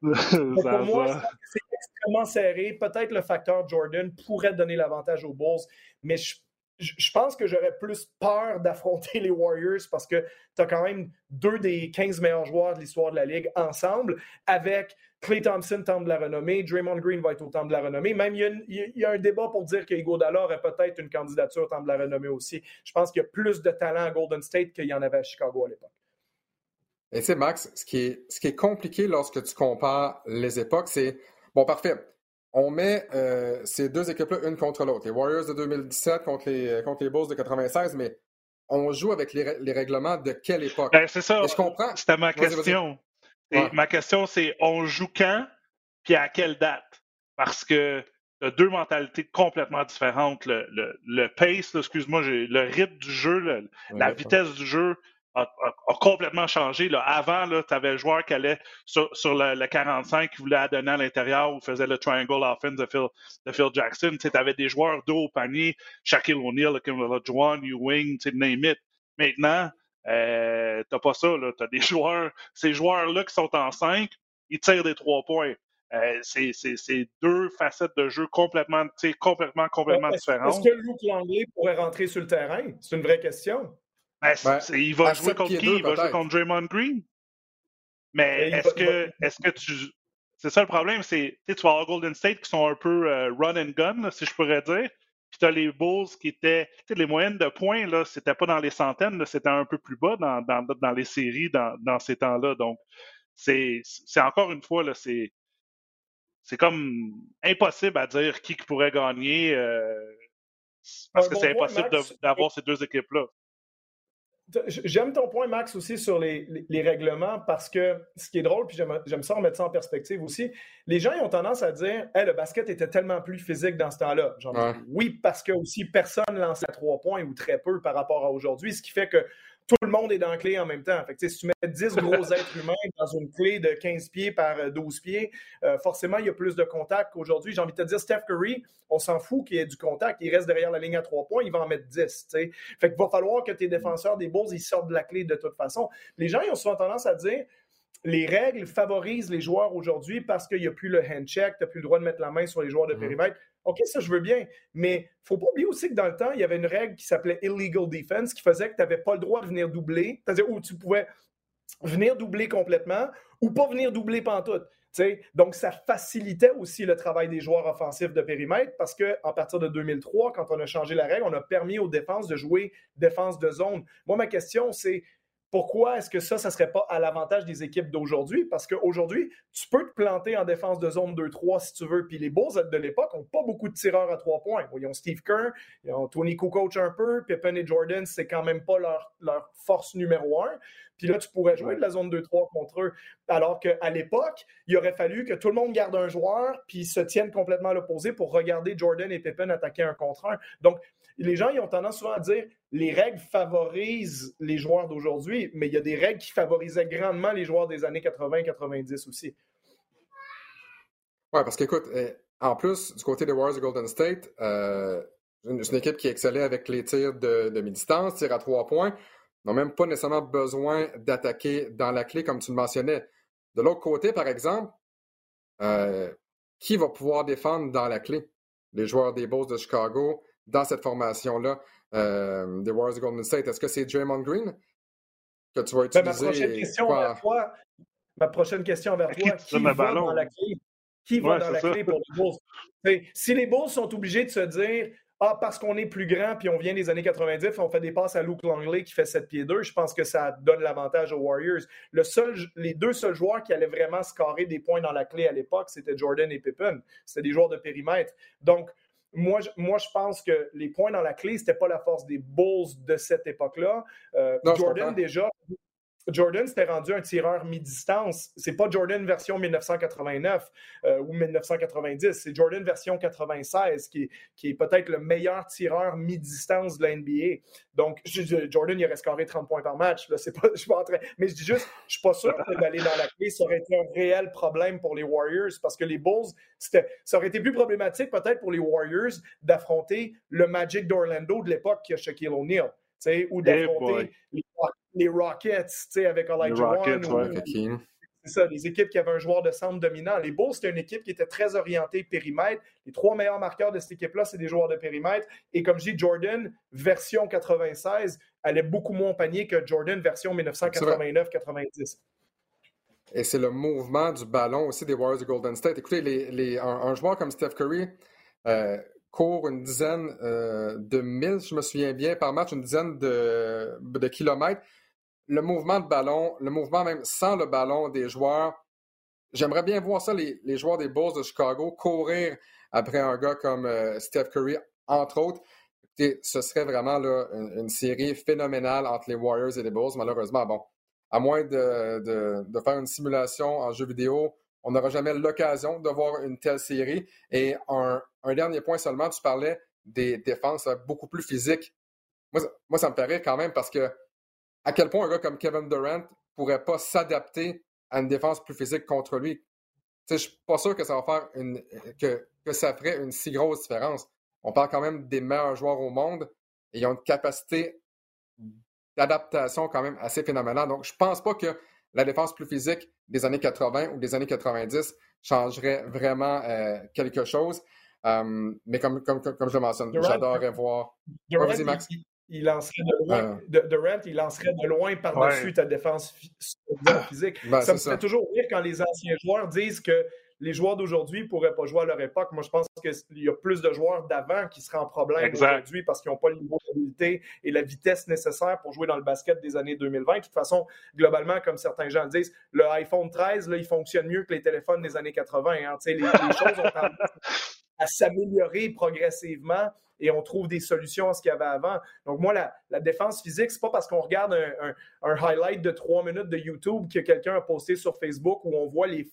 (laughs) pour moi, c'est extrêmement serré. Peut-être le facteur Jordan pourrait donner l'avantage aux Bulls, mais je je pense que j'aurais plus peur d'affronter les Warriors parce que tu as quand même deux des 15 meilleurs joueurs de l'histoire de la Ligue ensemble, avec Clay Thompson, temple de la renommée, Draymond Green va être au temple de la renommée. Même, il y a, un débat pour dire que Hugo aurait peut-être une candidature au de la renommée aussi. Je pense qu'il y a plus de talent à Golden State qu'il y en avait à Chicago à l'époque. Et sais, Max, ce qui est compliqué lorsque tu compares les époques, c'est, bon, parfait, on met euh, ces deux équipes-là une contre l'autre. Les Warriors de 2017 contre les, contre les Bulls de 96, mais on joue avec les, les réglements de quelle époque? Ben, c'est ça. je comprends. C'était ma question. Ma question, c'est on joue quand puis à quelle date? Parce que tu as deux mentalités complètement différentes. Le, le, le pace, excuse-moi, le rythme du jeu, la vitesse du jeu, a, complètement changé. Là. Avant, tu avais le joueur qui allait sur, le, 45 qui voulait adonner à l'intérieur ou faisait le triangle offense de Phil, de Phil Jackson. Tu avais des joueurs dos au panier, Shaquille O'Neal, Juan Ewing, name it. Maintenant, euh, t'as pas ça. Tu as des (laughs) joueurs, ces joueurs-là qui sont en 5, ils tirent des trois points. Euh, c'est deux facettes de jeu complètement, complètement, complètement différentes. Est-ce que Luke Langley pourrait rentrer sur le terrain? C'est une vraie question. Ben, il va jouer contre qui? il va jouer contre Draymond Green? Mais est-ce que, est que tu. C'est ça le problème, c'est tu vas avoir Golden State qui sont un peu euh, run and gun, si je pourrais dire. Puis tu as les Bulls qui étaient. Les moyennes de points, là, c'était pas dans les centaines, c'était un peu plus bas dans, dans, dans les séries dans, dans ces temps-là. Donc, c'est encore une fois, là, c'est. C'est comme impossible à dire qui pourrait gagner euh, parce que c'est impossible d'avoir ces deux équipes-là. J'aime ton point, Max, aussi sur les, règlements parce que ce qui est drôle, puis j'aime ça remettre ça en perspective aussi, les gens ils ont tendance à dire hey, le basket était tellement plus physique dans ce temps-là. Oui, parce que aussi personne lançait à trois points ou très peu par rapport à aujourd'hui, ce qui fait que tout le monde est dans la clé en même temps. Fait si tu mets 10 gros (laughs) êtres humains dans une clé de 15 pieds par 12 pieds, euh, forcément, il y a plus de contact qu'aujourd'hui. J'ai envie de te dire, Steph Curry, on s'en fout qu'il y ait du contact. Il reste derrière la ligne à 3 points, il va en mettre 10. Fait qu'il va falloir que tes défenseurs des Bulls, ils sortent de la clé de toute façon. Les gens, ils ont souvent tendance à dire, les règles favorisent les joueurs aujourd'hui parce qu'il n'y a plus le hand check, tu n'as plus le droit de mettre la main sur les joueurs de mm-hmm. périmètre. OK, ça, je veux bien. Mais il ne faut pas oublier aussi que dans le temps, il y avait une règle qui s'appelait illegal defense qui faisait que tu n'avais pas le droit de venir doubler. C'est-à-dire où tu pouvais venir doubler complètement ou pas venir doubler pantoute. sais. Donc, ça facilitait aussi le travail des joueurs offensifs de périmètre parce qu'à partir de 2003, quand on a changé la règle, on a permis aux défenses de jouer défense de zone. Moi, ma question, c'est pourquoi est-ce que ça, ça ne serait pas à l'avantage des équipes d'aujourd'hui? Parce qu'aujourd'hui, tu peux te planter en défense de zone 2-3 si tu veux. Puis les Bulls de l'époque n'ont pas beaucoup de tireurs à trois points. Ils ont Steve Kerr, ils ont Tony Kukoc un peu, Pippen et Jordan, c'est quand même pas leur, leur force numéro un. Puis là, tu pourrais jouer de la zone 2-3 contre eux. Alors qu'à l'époque, il aurait fallu que tout le monde garde un joueur puis se tienne complètement à l'opposé pour regarder Jordan et Pippen attaquer un contre un. Donc, les gens ils ont tendance souvent à dire les règles favorisent les joueurs d'aujourd'hui, mais il y a des règles qui favorisaient grandement les joueurs des années 80-90 aussi. Oui, parce qu'écoute, eh, en plus, du côté des Warriors de Golden State, euh, une, une, équipe qui excellait avec les tirs de, de mi-distance, tirs à trois points, n'ont même pas nécessairement besoin d'attaquer dans la clé, comme tu le mentionnais. De l'autre côté, par exemple, euh, qui va pouvoir défendre dans la clé? Les joueurs des Bulls de Chicago, dans cette formation-là euh, des Warriors de Golden State? Est-ce que c'est Draymond Green que tu vas utiliser? Ben, ma prochaine question vers toi, ma prochaine question vers toi, qui va dans la clé? Qui va dans la clé pour les Bulls? Si les Bulls sont obligés de se dire ah, parce qu'on est plus grand puis on vient des années 90, on fait des passes à Luke Longley qui fait 7 pieds 2, je pense que ça donne l'avantage aux Warriors. Le seul, les deux seuls joueurs qui allaient vraiment scorer des points dans la clé à l'époque, c'était Jordan et Pippen. C'était des joueurs de périmètre. Donc, moi, je, moi, je pense que les points dans la clé, ce n'était pas la force des Bulls de cette époque-là. Euh, Jordan, déjà, Jordan s'était rendu un tireur mi-distance. C'est pas Jordan version 1989 euh, ou 1990, c'est Jordan version 96 qui, est peut-être le meilleur tireur mi-distance de la NBA. Donc, Jordan, il aurait scoré 30 points par match. Là, pas, (laughs) je. Mais je dis juste, je suis pas sûr que d'aller dans la clé, ça aurait été un réel problème pour les Warriors parce que les Bulls, ça aurait été plus problématique peut-être pour les Warriors d'affronter le Magic d'Orlando de l'époque qui a Shaquille O'Neal ou d'affronter les, Rockets avec Elijah One. C'est ça, les équipes qui avaient un joueur de centre dominant. Les Bulls, c'était une équipe qui était très orientée périmètre. Les trois meilleurs marqueurs de cette équipe-là, c'est des joueurs de périmètre. Et comme je dis, Jordan, version 96, allait beaucoup moins au panier que Jordan, version 1989-90. Et c'est le mouvement du ballon aussi des Warriors de Golden State. Écoutez, les, un, joueur comme Steph Curry euh, court une dizaine euh, de milles, je me souviens bien, par match, une dizaine de, kilomètres le mouvement de ballon, le mouvement même sans le ballon des joueurs. J'aimerais bien voir ça, les, joueurs des Bulls de Chicago, courir après un gars comme euh, Steph Curry, entre autres. ce serait vraiment une, série phénoménale entre les Warriors et les Bulls. Malheureusement, bon, à moins de, faire une simulation en jeu vidéo, on n'aura jamais l'occasion de voir une telle série. Et un, dernier point seulement, tu parlais des défenses beaucoup plus physiques. Moi, moi, ça me paraît quand même parce que à quel point un gars comme Kevin Durant pourrait pas s'adapter à une défense plus physique contre lui. Je suis pas sûr que ça va faire une que, que ça ferait une si grosse différence. On parle quand même des meilleurs joueurs au monde et ils ont une capacité d'adaptation quand même assez phénoménale. Donc, je pense pas que la défense plus physique des années 80 ou des années 90 changerait vraiment euh, quelque chose. Euh, mais comme, comme, comme, je le mentionne, j'adorerais voir. Max il lancerait de loin, de, il lancerait de loin par-dessus ta défense physique. Ben, ça me fait toujours rire quand les anciens joueurs disent que les joueurs d'aujourd'hui ne pourraient pas jouer à leur époque. Moi, je pense qu'il y a plus de joueurs d'avant qui seraient en problème aujourd'hui parce qu'ils n'ont pas le niveau d'habilité et la vitesse nécessaire pour jouer dans le basket des années 2020. de toute façon, globalement, comme certains gens le disent, le iPhone 13, là, il fonctionne mieux que les téléphones des années 80. Hein. Les, les choses ont tendance à s'améliorer progressivement et on trouve des solutions à ce qu'il y avait avant. Donc, moi, la, défense physique, c'est pas parce qu'on regarde un, highlight de trois minutes de YouTube que quelqu'un a posté sur Facebook où on voit les,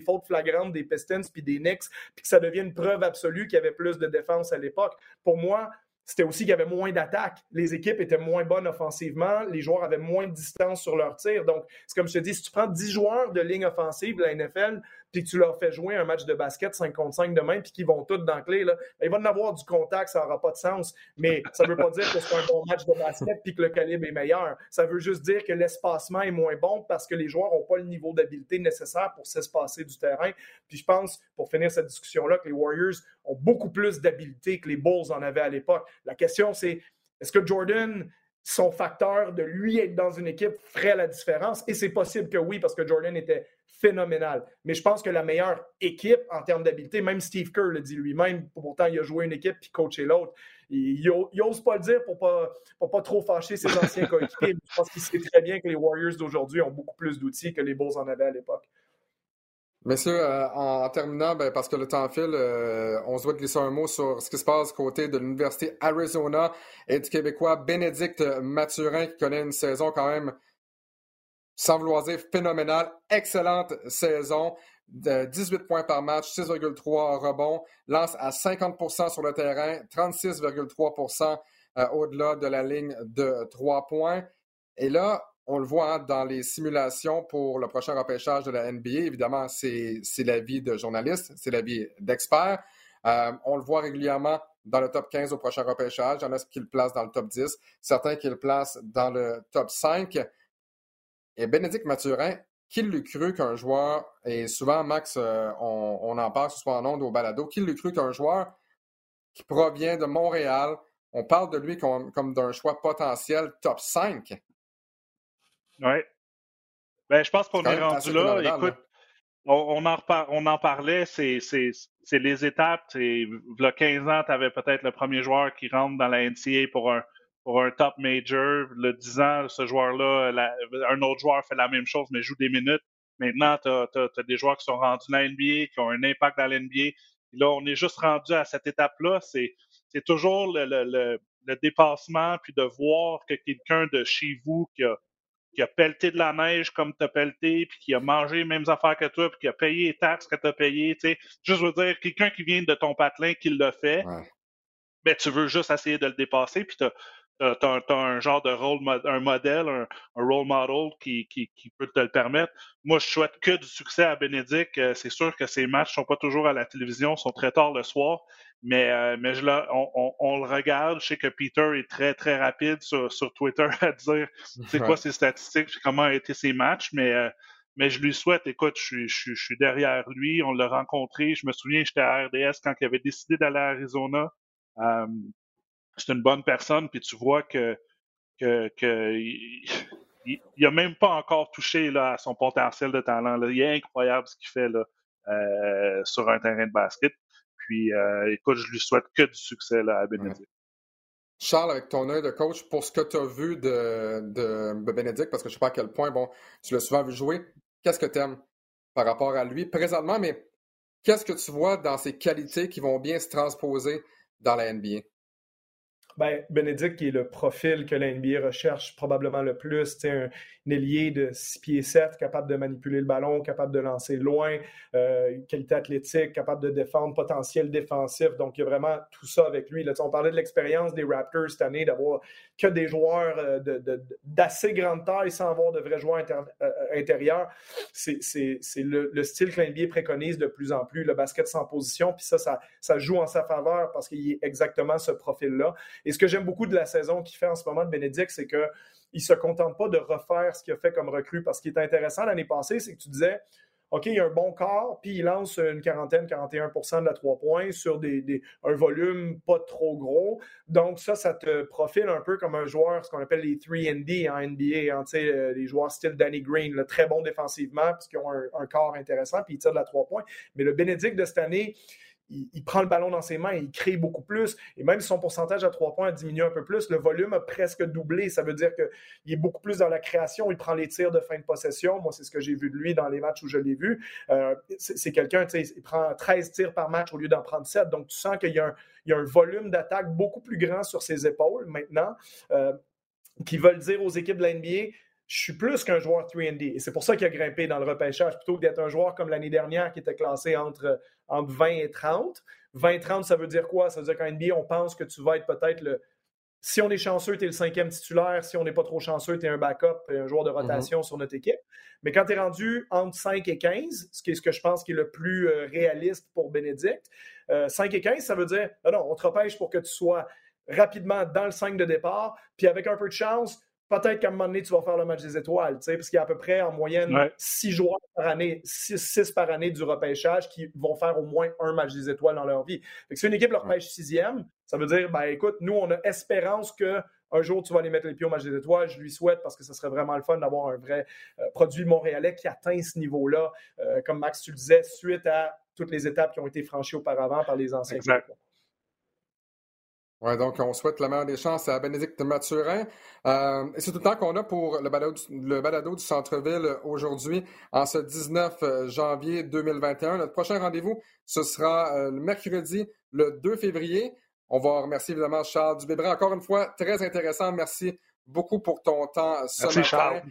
fautes flagrantes des Pistons puis des Knicks, puis que ça devient une preuve absolue qu'il y avait plus de défense à l'époque. Pour moi, c'était aussi qu'il y avait moins d'attaques. Les équipes étaient moins bonnes offensivement, les joueurs avaient moins de distance sur leur tir. Donc, c'est comme je te dis, si tu prends 10 joueurs de ligne offensive la NFL, puis tu leur fais jouer un match de basket 5 contre 5 demain, puis qu'ils vont tous dans clé, là, ben, ils vont en avoir du contact, ça n'aura pas de sens. Mais ça ne veut pas dire que c'est un bon match de basket puis que le calibre est meilleur. Ça veut juste dire que l'espacement est moins bon parce que les joueurs n'ont pas le niveau d'habileté nécessaire pour s'espacer du terrain. Puis je pense, pour finir cette discussion-là, que les Warriors ont beaucoup plus d'habileté que les Bulls en avaient à l'époque. La question, c'est est-ce que Jordan son facteur de lui être dans une équipe ferait la différence? Et c'est possible que oui, parce que Jordan était phénoménal. Mais je pense que la meilleure équipe en termes d'habileté, même Steve Kerr le dit lui-même, pourtant il a joué une équipe puis coaché l'autre. Il, n'ose pas le dire pour pas, pour pas trop fâcher ses anciens (laughs) coéquipiers. je pense qu'il sait très bien que les Warriors d'aujourd'hui ont beaucoup plus d'outils que les Bulls en avaient à l'époque. Messieurs, euh, en, terminant, ben, parce que le temps file, euh, on se doit glisser un mot sur ce qui se passe côté de l'Université Arizona et du Québécois Bénédicte Mathurin qui connaît une saison quand même sans vouloir phénoménale. Excellente saison. De 18 points par match, 6,3 rebonds, lance à 50% sur le terrain, 36,3% euh, au-delà de la ligne de 3 points. Et là, on le voit dans les simulations pour le prochain repêchage de la NBA. Évidemment, c'est l'avis de journalistes, c'est l'avis d'experts. Euh, on le voit régulièrement dans le top 15 au prochain repêchage. Il y en a qui le placent dans le top 10, certains qui le placent dans le top 5. Et Bénédicte Mathurin, qui l'eût cru qu'un joueur, et souvent, Max, euh, on, en parle, ce soit en ondes ou au balado, qui l'eût cru qu'un joueur qui provient de Montréal, on parle de lui comme d'un choix potentiel top 5 oui. Ben, je pense qu'on est, rendu là. Écoute, On, en on en parlait, c'est les étapes. Il y a 15 ans, tu avais peut-être le premier joueur qui rentre dans la NCA pour un, pour un top major. Le 10 ans, ce joueur-là, un autre joueur fait la même chose, mais joue des minutes. Maintenant, tu as, des joueurs qui sont rendus dans la NBA, qui ont un impact dans la NBA. là, on est juste rendu à cette étape-là. C'est toujours le, le, le, dépassement, puis de voir que quelqu'un de chez vous qui a, qui a pelleté de la neige comme tu as pelleté, puis qui a mangé les mêmes affaires que toi, puis qui a payé les taxes que tu as payées. Tu sais. Juste veux dire, quelqu'un qui vient de ton patelin qui le fait, ben, tu veux juste essayer de le dépasser, puis tu as, un genre de rôle, un modèle, un, role model qui, qui, qui, peut te le permettre. Moi, je souhaite que du succès à Bénédicte. Euh, c'est sûr que ces matchs sont pas toujours à la télévision, sont très tard le soir, mais, euh, mais je, on, on, le regarde. Je sais que Peter est très, très rapide sur, sur Twitter (laughs) à dire c'est quoi ses statistiques comment ont été ses matchs. Mais, euh, mais je lui souhaite, écoute, je, je, je suis derrière lui, on l'a rencontré, je me souviens, j'étais à RDS quand il avait décidé d'aller à Arizona. Euh, c'est une bonne personne, puis tu vois que, que, que il, il, a même pas encore touché là, à son potentiel de talent. Là. Il est incroyable ce qu'il fait là, euh, sur un terrain de basket. Puis, euh, écoute, je lui souhaite que du succès là, à Bénédicte. Charles, avec ton œil de coach, pour ce que tu as vu de, de, Bénédicte, parce que je ne sais pas à quel point, bon, tu l'as souvent vu jouer, qu'est-ce que tu aimes par rapport à lui présentement, mais qu'est-ce que tu vois dans ses qualités qui vont bien se transposer dans la NBA? Ben, Bénédicte, qui est le profil que la NBA recherche probablement le plus, un, un ailier de 6 pieds 7, capable de manipuler le ballon, capable de lancer loin, euh, qualité athlétique, capable de défendre, potentiel défensif. Donc, il y a vraiment tout ça avec lui. On parlait de l'expérience des Raptors cette année, d'avoir que des joueurs euh, d'assez grande taille sans avoir de vrais joueurs euh, intérieurs. C'est le, le, style que l'NBA préconise de plus en plus, le basket sans position. Puis ça, ça, ça joue en sa faveur parce qu'il est exactement ce profil-là. Et ce que j'aime beaucoup de la saison qu'il fait en ce moment de Bénédicte, c'est qu'il ne se contente pas de refaire ce qu'il a fait comme recrue. Parce qu'il est intéressant l'année passée, c'est que tu disais, OK, il a un bon corps, puis il lance une quarantaine, 41% de la trois points sur des, un volume pas trop gros. Donc, ça, ça te profile un peu comme un joueur, ce qu'on appelle les 3D en NBA, hein, euh, les joueurs style Danny Green, très bon défensivement, parce qu'ils ont un, un, corps intéressant, puis ils tirent de la trois points. Mais le Bénédicte de cette année, il, prend le ballon dans ses mains et il crée beaucoup plus. Et même son pourcentage à trois points a diminué un peu plus, le volume a presque doublé. Ça veut dire qu'il est beaucoup plus dans la création. Il prend les tirs de fin de possession. Moi, c'est ce que j'ai vu de lui dans les matchs où je l'ai vu. Euh, c'est quelqu'un, il prend 13 tirs par match au lieu d'en prendre 7. Donc, tu sens qu'il y, a un volume d'attaque beaucoup plus grand sur ses épaules maintenant. Euh, qui veulent dire aux équipes de la NBA, je suis plus qu'un joueur 3D. Et c'est pour ça qu'il a grimpé dans le repêchage, plutôt que d'être un joueur comme l'année dernière qui était classé entre, entre 20 et 30. 20 et 30, ça veut dire quoi? Ça veut dire qu'en NBA, on pense que tu vas être peut-être le. Si on est chanceux, tu es le cinquième titulaire. Si on n'est pas trop chanceux, tu es un backup, un joueur de rotation sur notre équipe. Mais quand tu es rendu entre 5 et 15, ce qui est ce que je pense qui est le plus euh, réaliste pour Bénédicte, 5 euh, et 15, ça veut dire, non, non, on te repêche pour que tu sois rapidement dans le 5 de départ, puis avec un peu de chance, peut-être qu'à un moment donné, tu vas faire le match des étoiles, parce qu'il y a à peu près en moyenne six joueurs par année, six, par année du repêchage qui vont faire au moins un match des étoiles dans leur vie. si une équipe leur repêche sixième, ça veut dire, ben écoute, nous, on a espérance que un jour, tu vas aller mettre les pieds au match des étoiles. Je lui souhaite parce que ce serait vraiment le fun d'avoir un vrai euh, produit montréalais qui atteint ce niveau-là, euh, comme Max, tu le disais, suite à toutes les étapes qui ont été franchies auparavant par les anciens. Exact. Ouais, donc on souhaite la meilleure des chances à Bénédicte Mathurin. Euh, c'est tout le temps qu'on a pour le balado, le balado du centre-ville aujourd'hui, en ce 19 euh, janvier 2021. Notre prochain rendez-vous, ce sera euh, le mercredi, le 2 février. On va remercier évidemment Charles Dubébret. Encore une fois, très intéressant. Merci beaucoup pour ton temps ce Merci, Charles.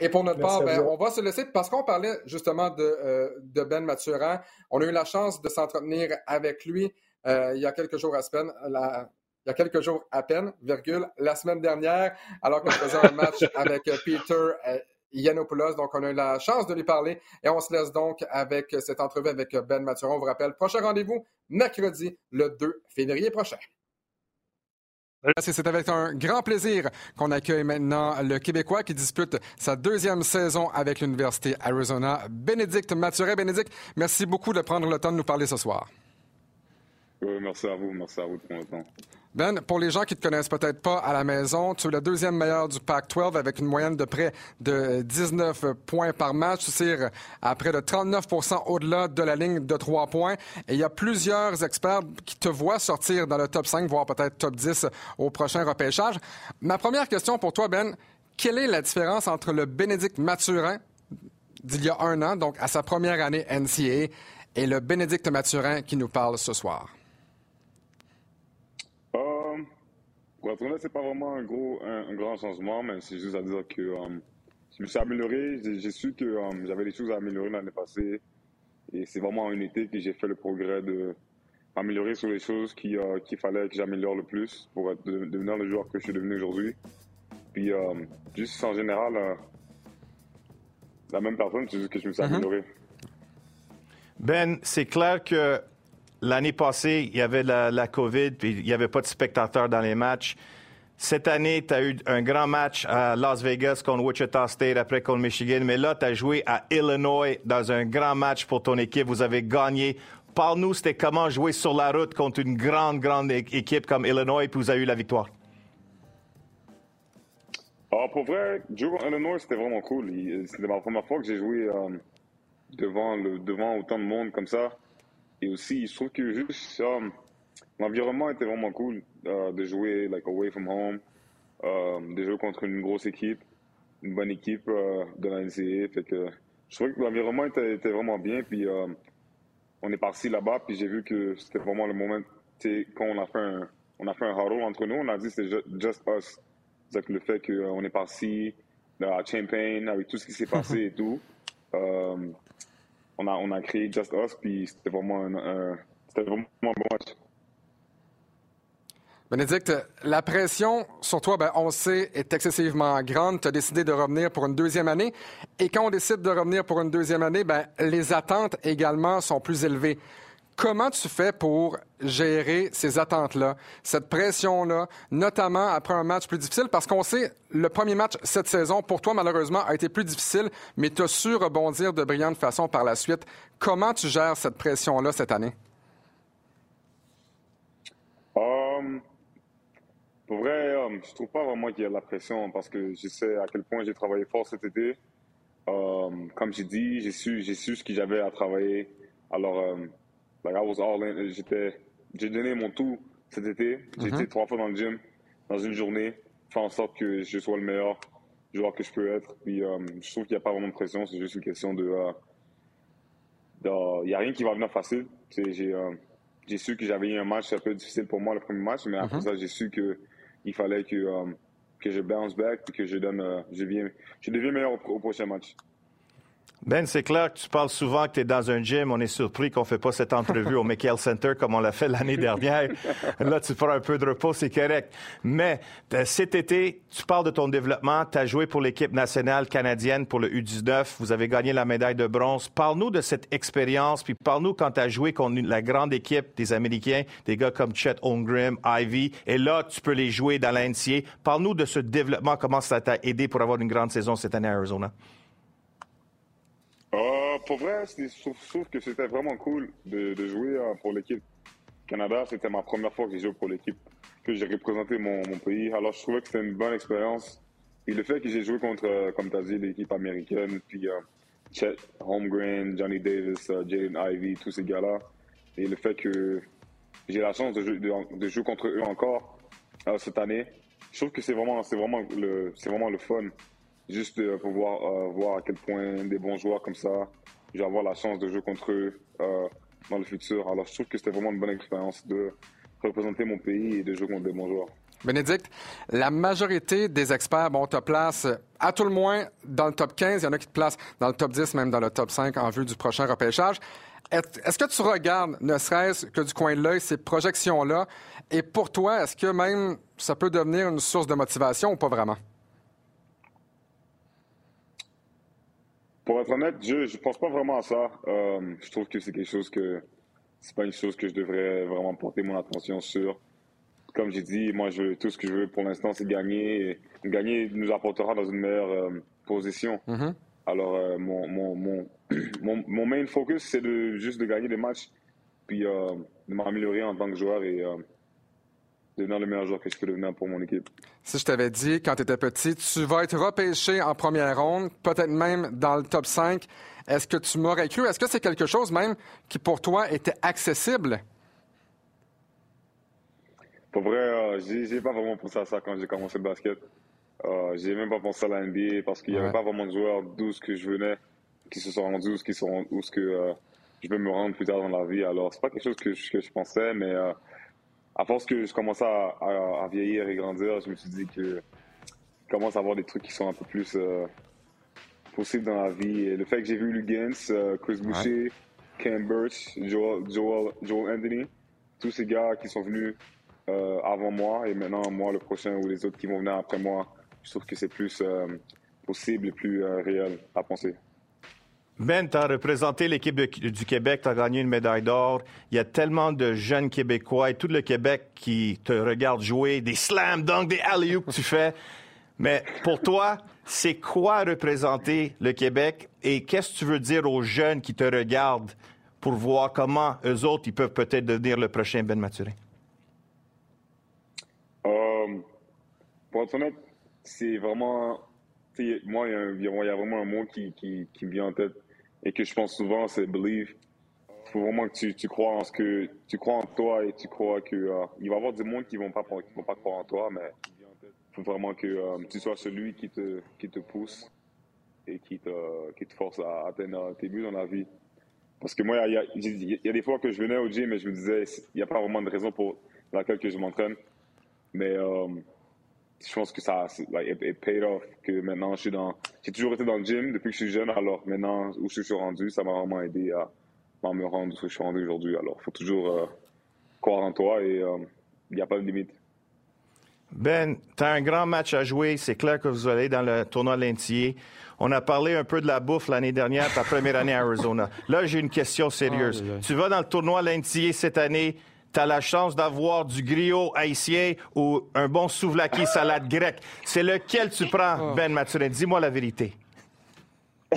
Et pour notre part, ben, on va se laisser parce qu'on parlait justement de, de Ben Mathurin. On a eu la chance de s'entretenir avec lui euh, il y a quelques jours à peine, la, il y a quelques jours à peine, virgule, la semaine dernière, alors qu'on faisait un match (laughs) avec euh, Peter euh, Yanopoulos. Donc, on a eu la chance de lui parler et on se laisse donc avec cette entrevue avec Ben Mathuron. On vous rappelle, prochain rendez-vous mercredi, le 2 février prochain. C'est avec un grand plaisir qu'on accueille maintenant le Québécois qui dispute sa deuxième saison avec l'Université Arizona, Bénédicte Mathurin. Bénédicte, merci beaucoup de prendre le temps de nous parler ce soir. Merci à vous. Merci à vous de prendre le temps. Ben, pour les gens qui ne te connaissent peut-être pas à la maison, tu es le deuxième meilleur du Pac-12 avec une moyenne de près de 19 points par match. Tu tires à près de 39 au-delà de la ligne de trois points. Et il y a plusieurs experts qui te voient sortir dans le top 5, voire peut-être top 10 au prochain repêchage. Ma première question pour toi, Ben, quelle est la différence entre le Bénédicte Mathurin d'il y a un an, donc à sa première année NCAA, et le Bénédicte Mathurin qui nous parle ce soir? Pour être honnête, c'est pas vraiment un gros, un, grand changement, mais c'est juste à dire que euh, je me suis amélioré. J'ai su que euh, j'avais des choses à améliorer l'année passée. Et c'est vraiment en été que j'ai fait le progrès de m'améliorer sur les choses euh, qu'il fallait que j'améliore le plus pour être, devenir le joueur que je suis devenu aujourd'hui. Puis, juste en général, la même personne, c'est juste que je me suis mm-hmm. amélioré. Ben, c'est clair que L'année passée, il y avait la, COVID, puis il n'y avait pas de spectateurs dans les matchs. Cette année, tu as eu un grand match à Las Vegas contre Wichita State, après contre Michigan, mais là, tu as joué à Illinois dans un grand match pour ton équipe. Vous avez gagné. Parle-nous, c'était comment jouer sur la route contre une grande, grande équipe comme Illinois, puis vous avez eu la victoire? Ah, pour vrai, jouer contre Illinois, c'était vraiment cool. C'était ma première fois que j'ai joué euh, devant, le, devant autant de monde comme ça. Et aussi, je trouve que juste euh, l'environnement était vraiment cool euh, de jouer like away from home, euh, de jouer contre une grosse équipe, une bonne équipe de la NCAA. Fait que je trouvais que l'environnement était, vraiment bien. Puis on est parti là-bas, puis j'ai vu que c'était vraiment le moment. Quand on a fait un, on a fait un huddle entre nous, on a dit c'était just us. C'est le fait qu'on est parti à Champagne avec tout ce qui s'est passé (laughs) et tout on a, on a créé Just Us, puis c'était vraiment, un, vraiment bon match. Bénédicte, la pression sur toi, ben, on sait, est excessivement grande. Tu as décidé de revenir pour une deuxième année. Et quand on décide de revenir pour une deuxième année, ben, les attentes également sont plus élevées. Comment tu fais pour gérer ces attentes-là, cette pression-là, notamment après un match plus difficile? Parce qu'on sait, le premier match cette saison, pour toi, malheureusement, a été plus difficile, mais tu as su rebondir de brillante façon par la suite. Comment tu gères cette pression-là cette année? Um, pour vrai, um, je trouve pas vraiment qu'il y a de la pression parce que je sais à quel point j'ai travaillé fort cet été. Um, comme j'ai dit, j'ai su, su ce que j'avais à travailler. Alors, J'étais, j'ai donné mon tout cet été. J'ai été mhm. trois fois dans le gym dans une journée, faire en sorte que je sois le meilleur joueur que je peux être. Puis euh, je trouve qu'il n'y a pas vraiment de pression, c'est juste une question de. Euh, il n'y a rien qui va venir facile. J'ai, euh, j'ai su que j'avais eu un match un peu difficile pour moi le premier match, mais après mhm. ça, j'ai su qu'il fallait que, que je bounce back que je donne. je, viens, je deviens meilleur au prochain match. Ben, c'est clair que tu parles souvent que tu es dans un gym. On est surpris qu'on ne fait pas cette entrevue au (laughs) McHale Center comme on l'a fait l'année dernière. Là, tu prends un peu de repos, c'est correct. Mais euh, cet été, tu parles de ton développement. Tu as joué pour l'équipe nationale canadienne pour le U19. Vous avez gagné la médaille de bronze. Parle-nous de cette expérience, puis parle-nous quand tu as joué contre la grande équipe des Américains, des gars comme Chet Holmgren, Ivy. Et là, tu peux les jouer dans l'NCA. Parle-nous de ce développement, comment ça t'a aidé pour avoir une grande saison cette année à Arizona? Euh, pour vrai, je trouve, que c'était vraiment cool de, jouer euh, pour l'équipe Canada. C'était ma première fois que j'ai joué pour l'équipe, que j'ai représenté mon, pays. Alors, je trouvais que c'était une bonne expérience. Et le fait que j'ai joué contre, euh, comme tu as dit, l'équipe américaine, puis Chet Holmgren, Johnny Davis, Jaden Ivey, tous ces gars-là, et le fait que j'ai la chance de jouer, contre eux encore cette année, je trouve que c'est vraiment, vraiment c'est vraiment le fun juste de pouvoir euh, voir à quel point des bons joueurs comme ça, je la chance de jouer contre eux euh, dans le futur. Alors je trouve que c'était vraiment une bonne expérience de représenter mon pays et de jouer contre des bons joueurs. Bénédicte, la majorité des experts bon, te place à tout le moins dans le top 15. Il y en a qui te placent dans le top 10, même dans le top 5 en vue du prochain repêchage. Est-ce que tu regardes, ne serait-ce que du coin de l'œil, ces projections-là? Et pour toi, est-ce que même ça peut devenir une source de motivation ou pas vraiment? Pour être honnête, je ne pense pas vraiment à ça. Euh, je trouve que c'est quelque chose que c'est pas une chose que je devrais vraiment porter mon attention sur. Comme j'ai dit, moi, je, tout ce que je veux pour l'instant, c'est gagner. Et gagner nous apportera dans une meilleure euh, position. Mm-hmm. Alors, euh, mon, mon, mon, (clears throat) mon, main focus, c'est de, juste de gagner des matchs, puis de m'améliorer en tant que joueur et devenir le meilleur joueur que je peux devenir pour mon équipe. Si je t'avais dit, quand tu étais petit, tu vas être repêché en première ronde, peut-être même dans le top 5, est-ce que tu m'aurais cru? Est-ce que c'est quelque chose même qui, pour toi, était accessible? Pour vrai, euh, j'ai pas vraiment pensé à ça quand j'ai commencé le basket. Euh, j'ai même pas pensé à la NBA parce qu'il n'y avait pas vraiment de joueurs d'où ce que je venais qui se sont rendus, où, qui sont, où ce que euh, je vais me rendre plus tard dans la vie. Alors, c'est pas quelque chose que je, que je pensais, mais euh, à force que je commençais à, vieillir et grandir, je me suis dit que je commence à avoir des trucs qui sont un peu plus euh, possibles dans la vie. Et le fait que j'ai vu Lugans, euh, Chris Boucher, Cam Birch, Joel, Joel, Anthony, tous ces gars qui sont venus euh, avant moi et maintenant moi le prochain ou les autres qui vont venir après moi, je trouve que c'est plus possible et plus réel à penser. Ben, tu as représenté l'équipe du Québec, tu as gagné une médaille d'or. Il y a tellement de jeunes Québécois et tout le Québec qui te regarde jouer, des slam dunk, des alley que tu fais. Mais pour toi, c'est quoi représenter le Québec et qu'est-ce que tu veux dire aux jeunes qui te regardent pour voir comment eux autres, ils peuvent peut-être devenir le prochain Ben Mathurin? Euh, pour être honnête, c'est vraiment. Moi, il y, a vraiment un mot qui, vient en tête et que je pense souvent, c'est believe. Il faut vraiment que tu, tu, crois en ce que tu crois en toi et tu crois que euh, il va y avoir du monde qui vont pas qui vont pas croire en toi, mais faut vraiment que euh, tu sois celui qui te, qui te pousse et qui te, qui te force à atteindre tes buts dans la vie. Parce que moi, il y a, y a, des fois que je venais au gym et je me disais, il n'y a pas vraiment de raison pour laquelle que je m'entraîne. Mais euh, je pense que ça, like, it, paid off. Que maintenant, je suis dans, j'ai toujours été dans le gym depuis que je suis jeune. Alors maintenant, où je suis rendu, ça m'a vraiment aidé à, me rendre où je suis rendu aujourd'hui. Alors, il faut toujours euh, croire en toi et il n'y a pas de limite. Ben, tu as un grand match à jouer. C'est clair que vous allez dans le tournoi Lentier. On a parlé un peu de la bouffe l'année dernière, ta première année à Arizona. Là, j'ai une question sérieuse. Tu vas dans le tournoi Lentier cette année. Tu as la chance d'avoir du griot haïtien ou un bon souvlaki salade grecque. C'est lequel tu prends, oh. Ben Mathurin? Dis-moi la vérité. (laughs)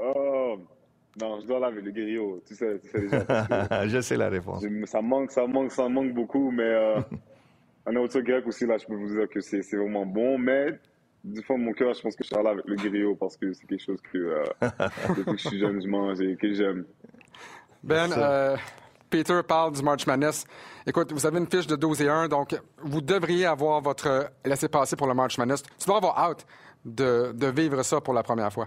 oh, non, je dois laver le griot. Tu sais, tu sais déjà. (laughs) je sais la réponse. ça manque, ça manque, ça manque beaucoup, mais euh, un autre grec aussi, là, je peux vous dire que c'est vraiment bon, mais du fond de mon cœur, je pense que je serai là avec le griot parce que c'est quelque chose que euh, (laughs) depuis que je suis jeune, je mange et que j'aime. Ben, euh, Peter parle du March Madness. Écoute, vous avez une fiche de 12 et 1, donc vous devriez avoir votre laissez-passer pour le March Madness. Tu dois avoir hâte de, vivre ça pour la première fois.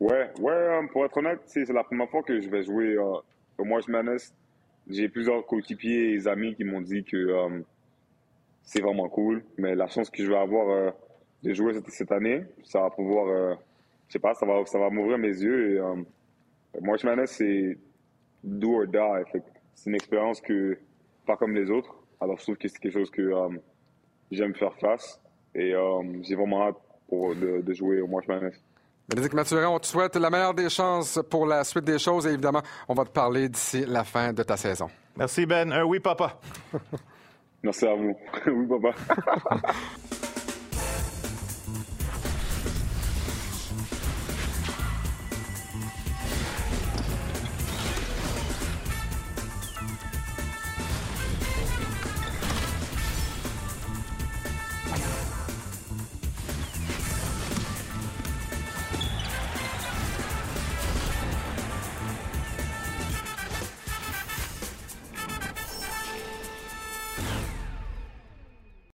Ouais, ouais, euh, pour être honnête, c'est la première fois que je vais jouer euh, au March Madness. J'ai plusieurs coéquipiers et amis qui m'ont dit que euh, c'est vraiment cool, mais la chance que je vais avoir de jouer cette, année, ça va pouvoir, je sais pas, ça va, ça va m'ouvrir mes yeux. Et, March Madness, c'est do or die. C'est une expérience que, pas comme les autres. Alors, je trouve que c'est quelque chose que j'aime faire face. Et j'ai vraiment hâte pour, de, de jouer au March Madness. Bénédicte Mathurin, on te souhaite la meilleure des chances pour la suite des choses et évidemment, on va te parler d'ici la fin de ta saison. Merci Ben. Un oui, papa. (laughs) Merci à vous. (laughs) oui, papa. (laughs)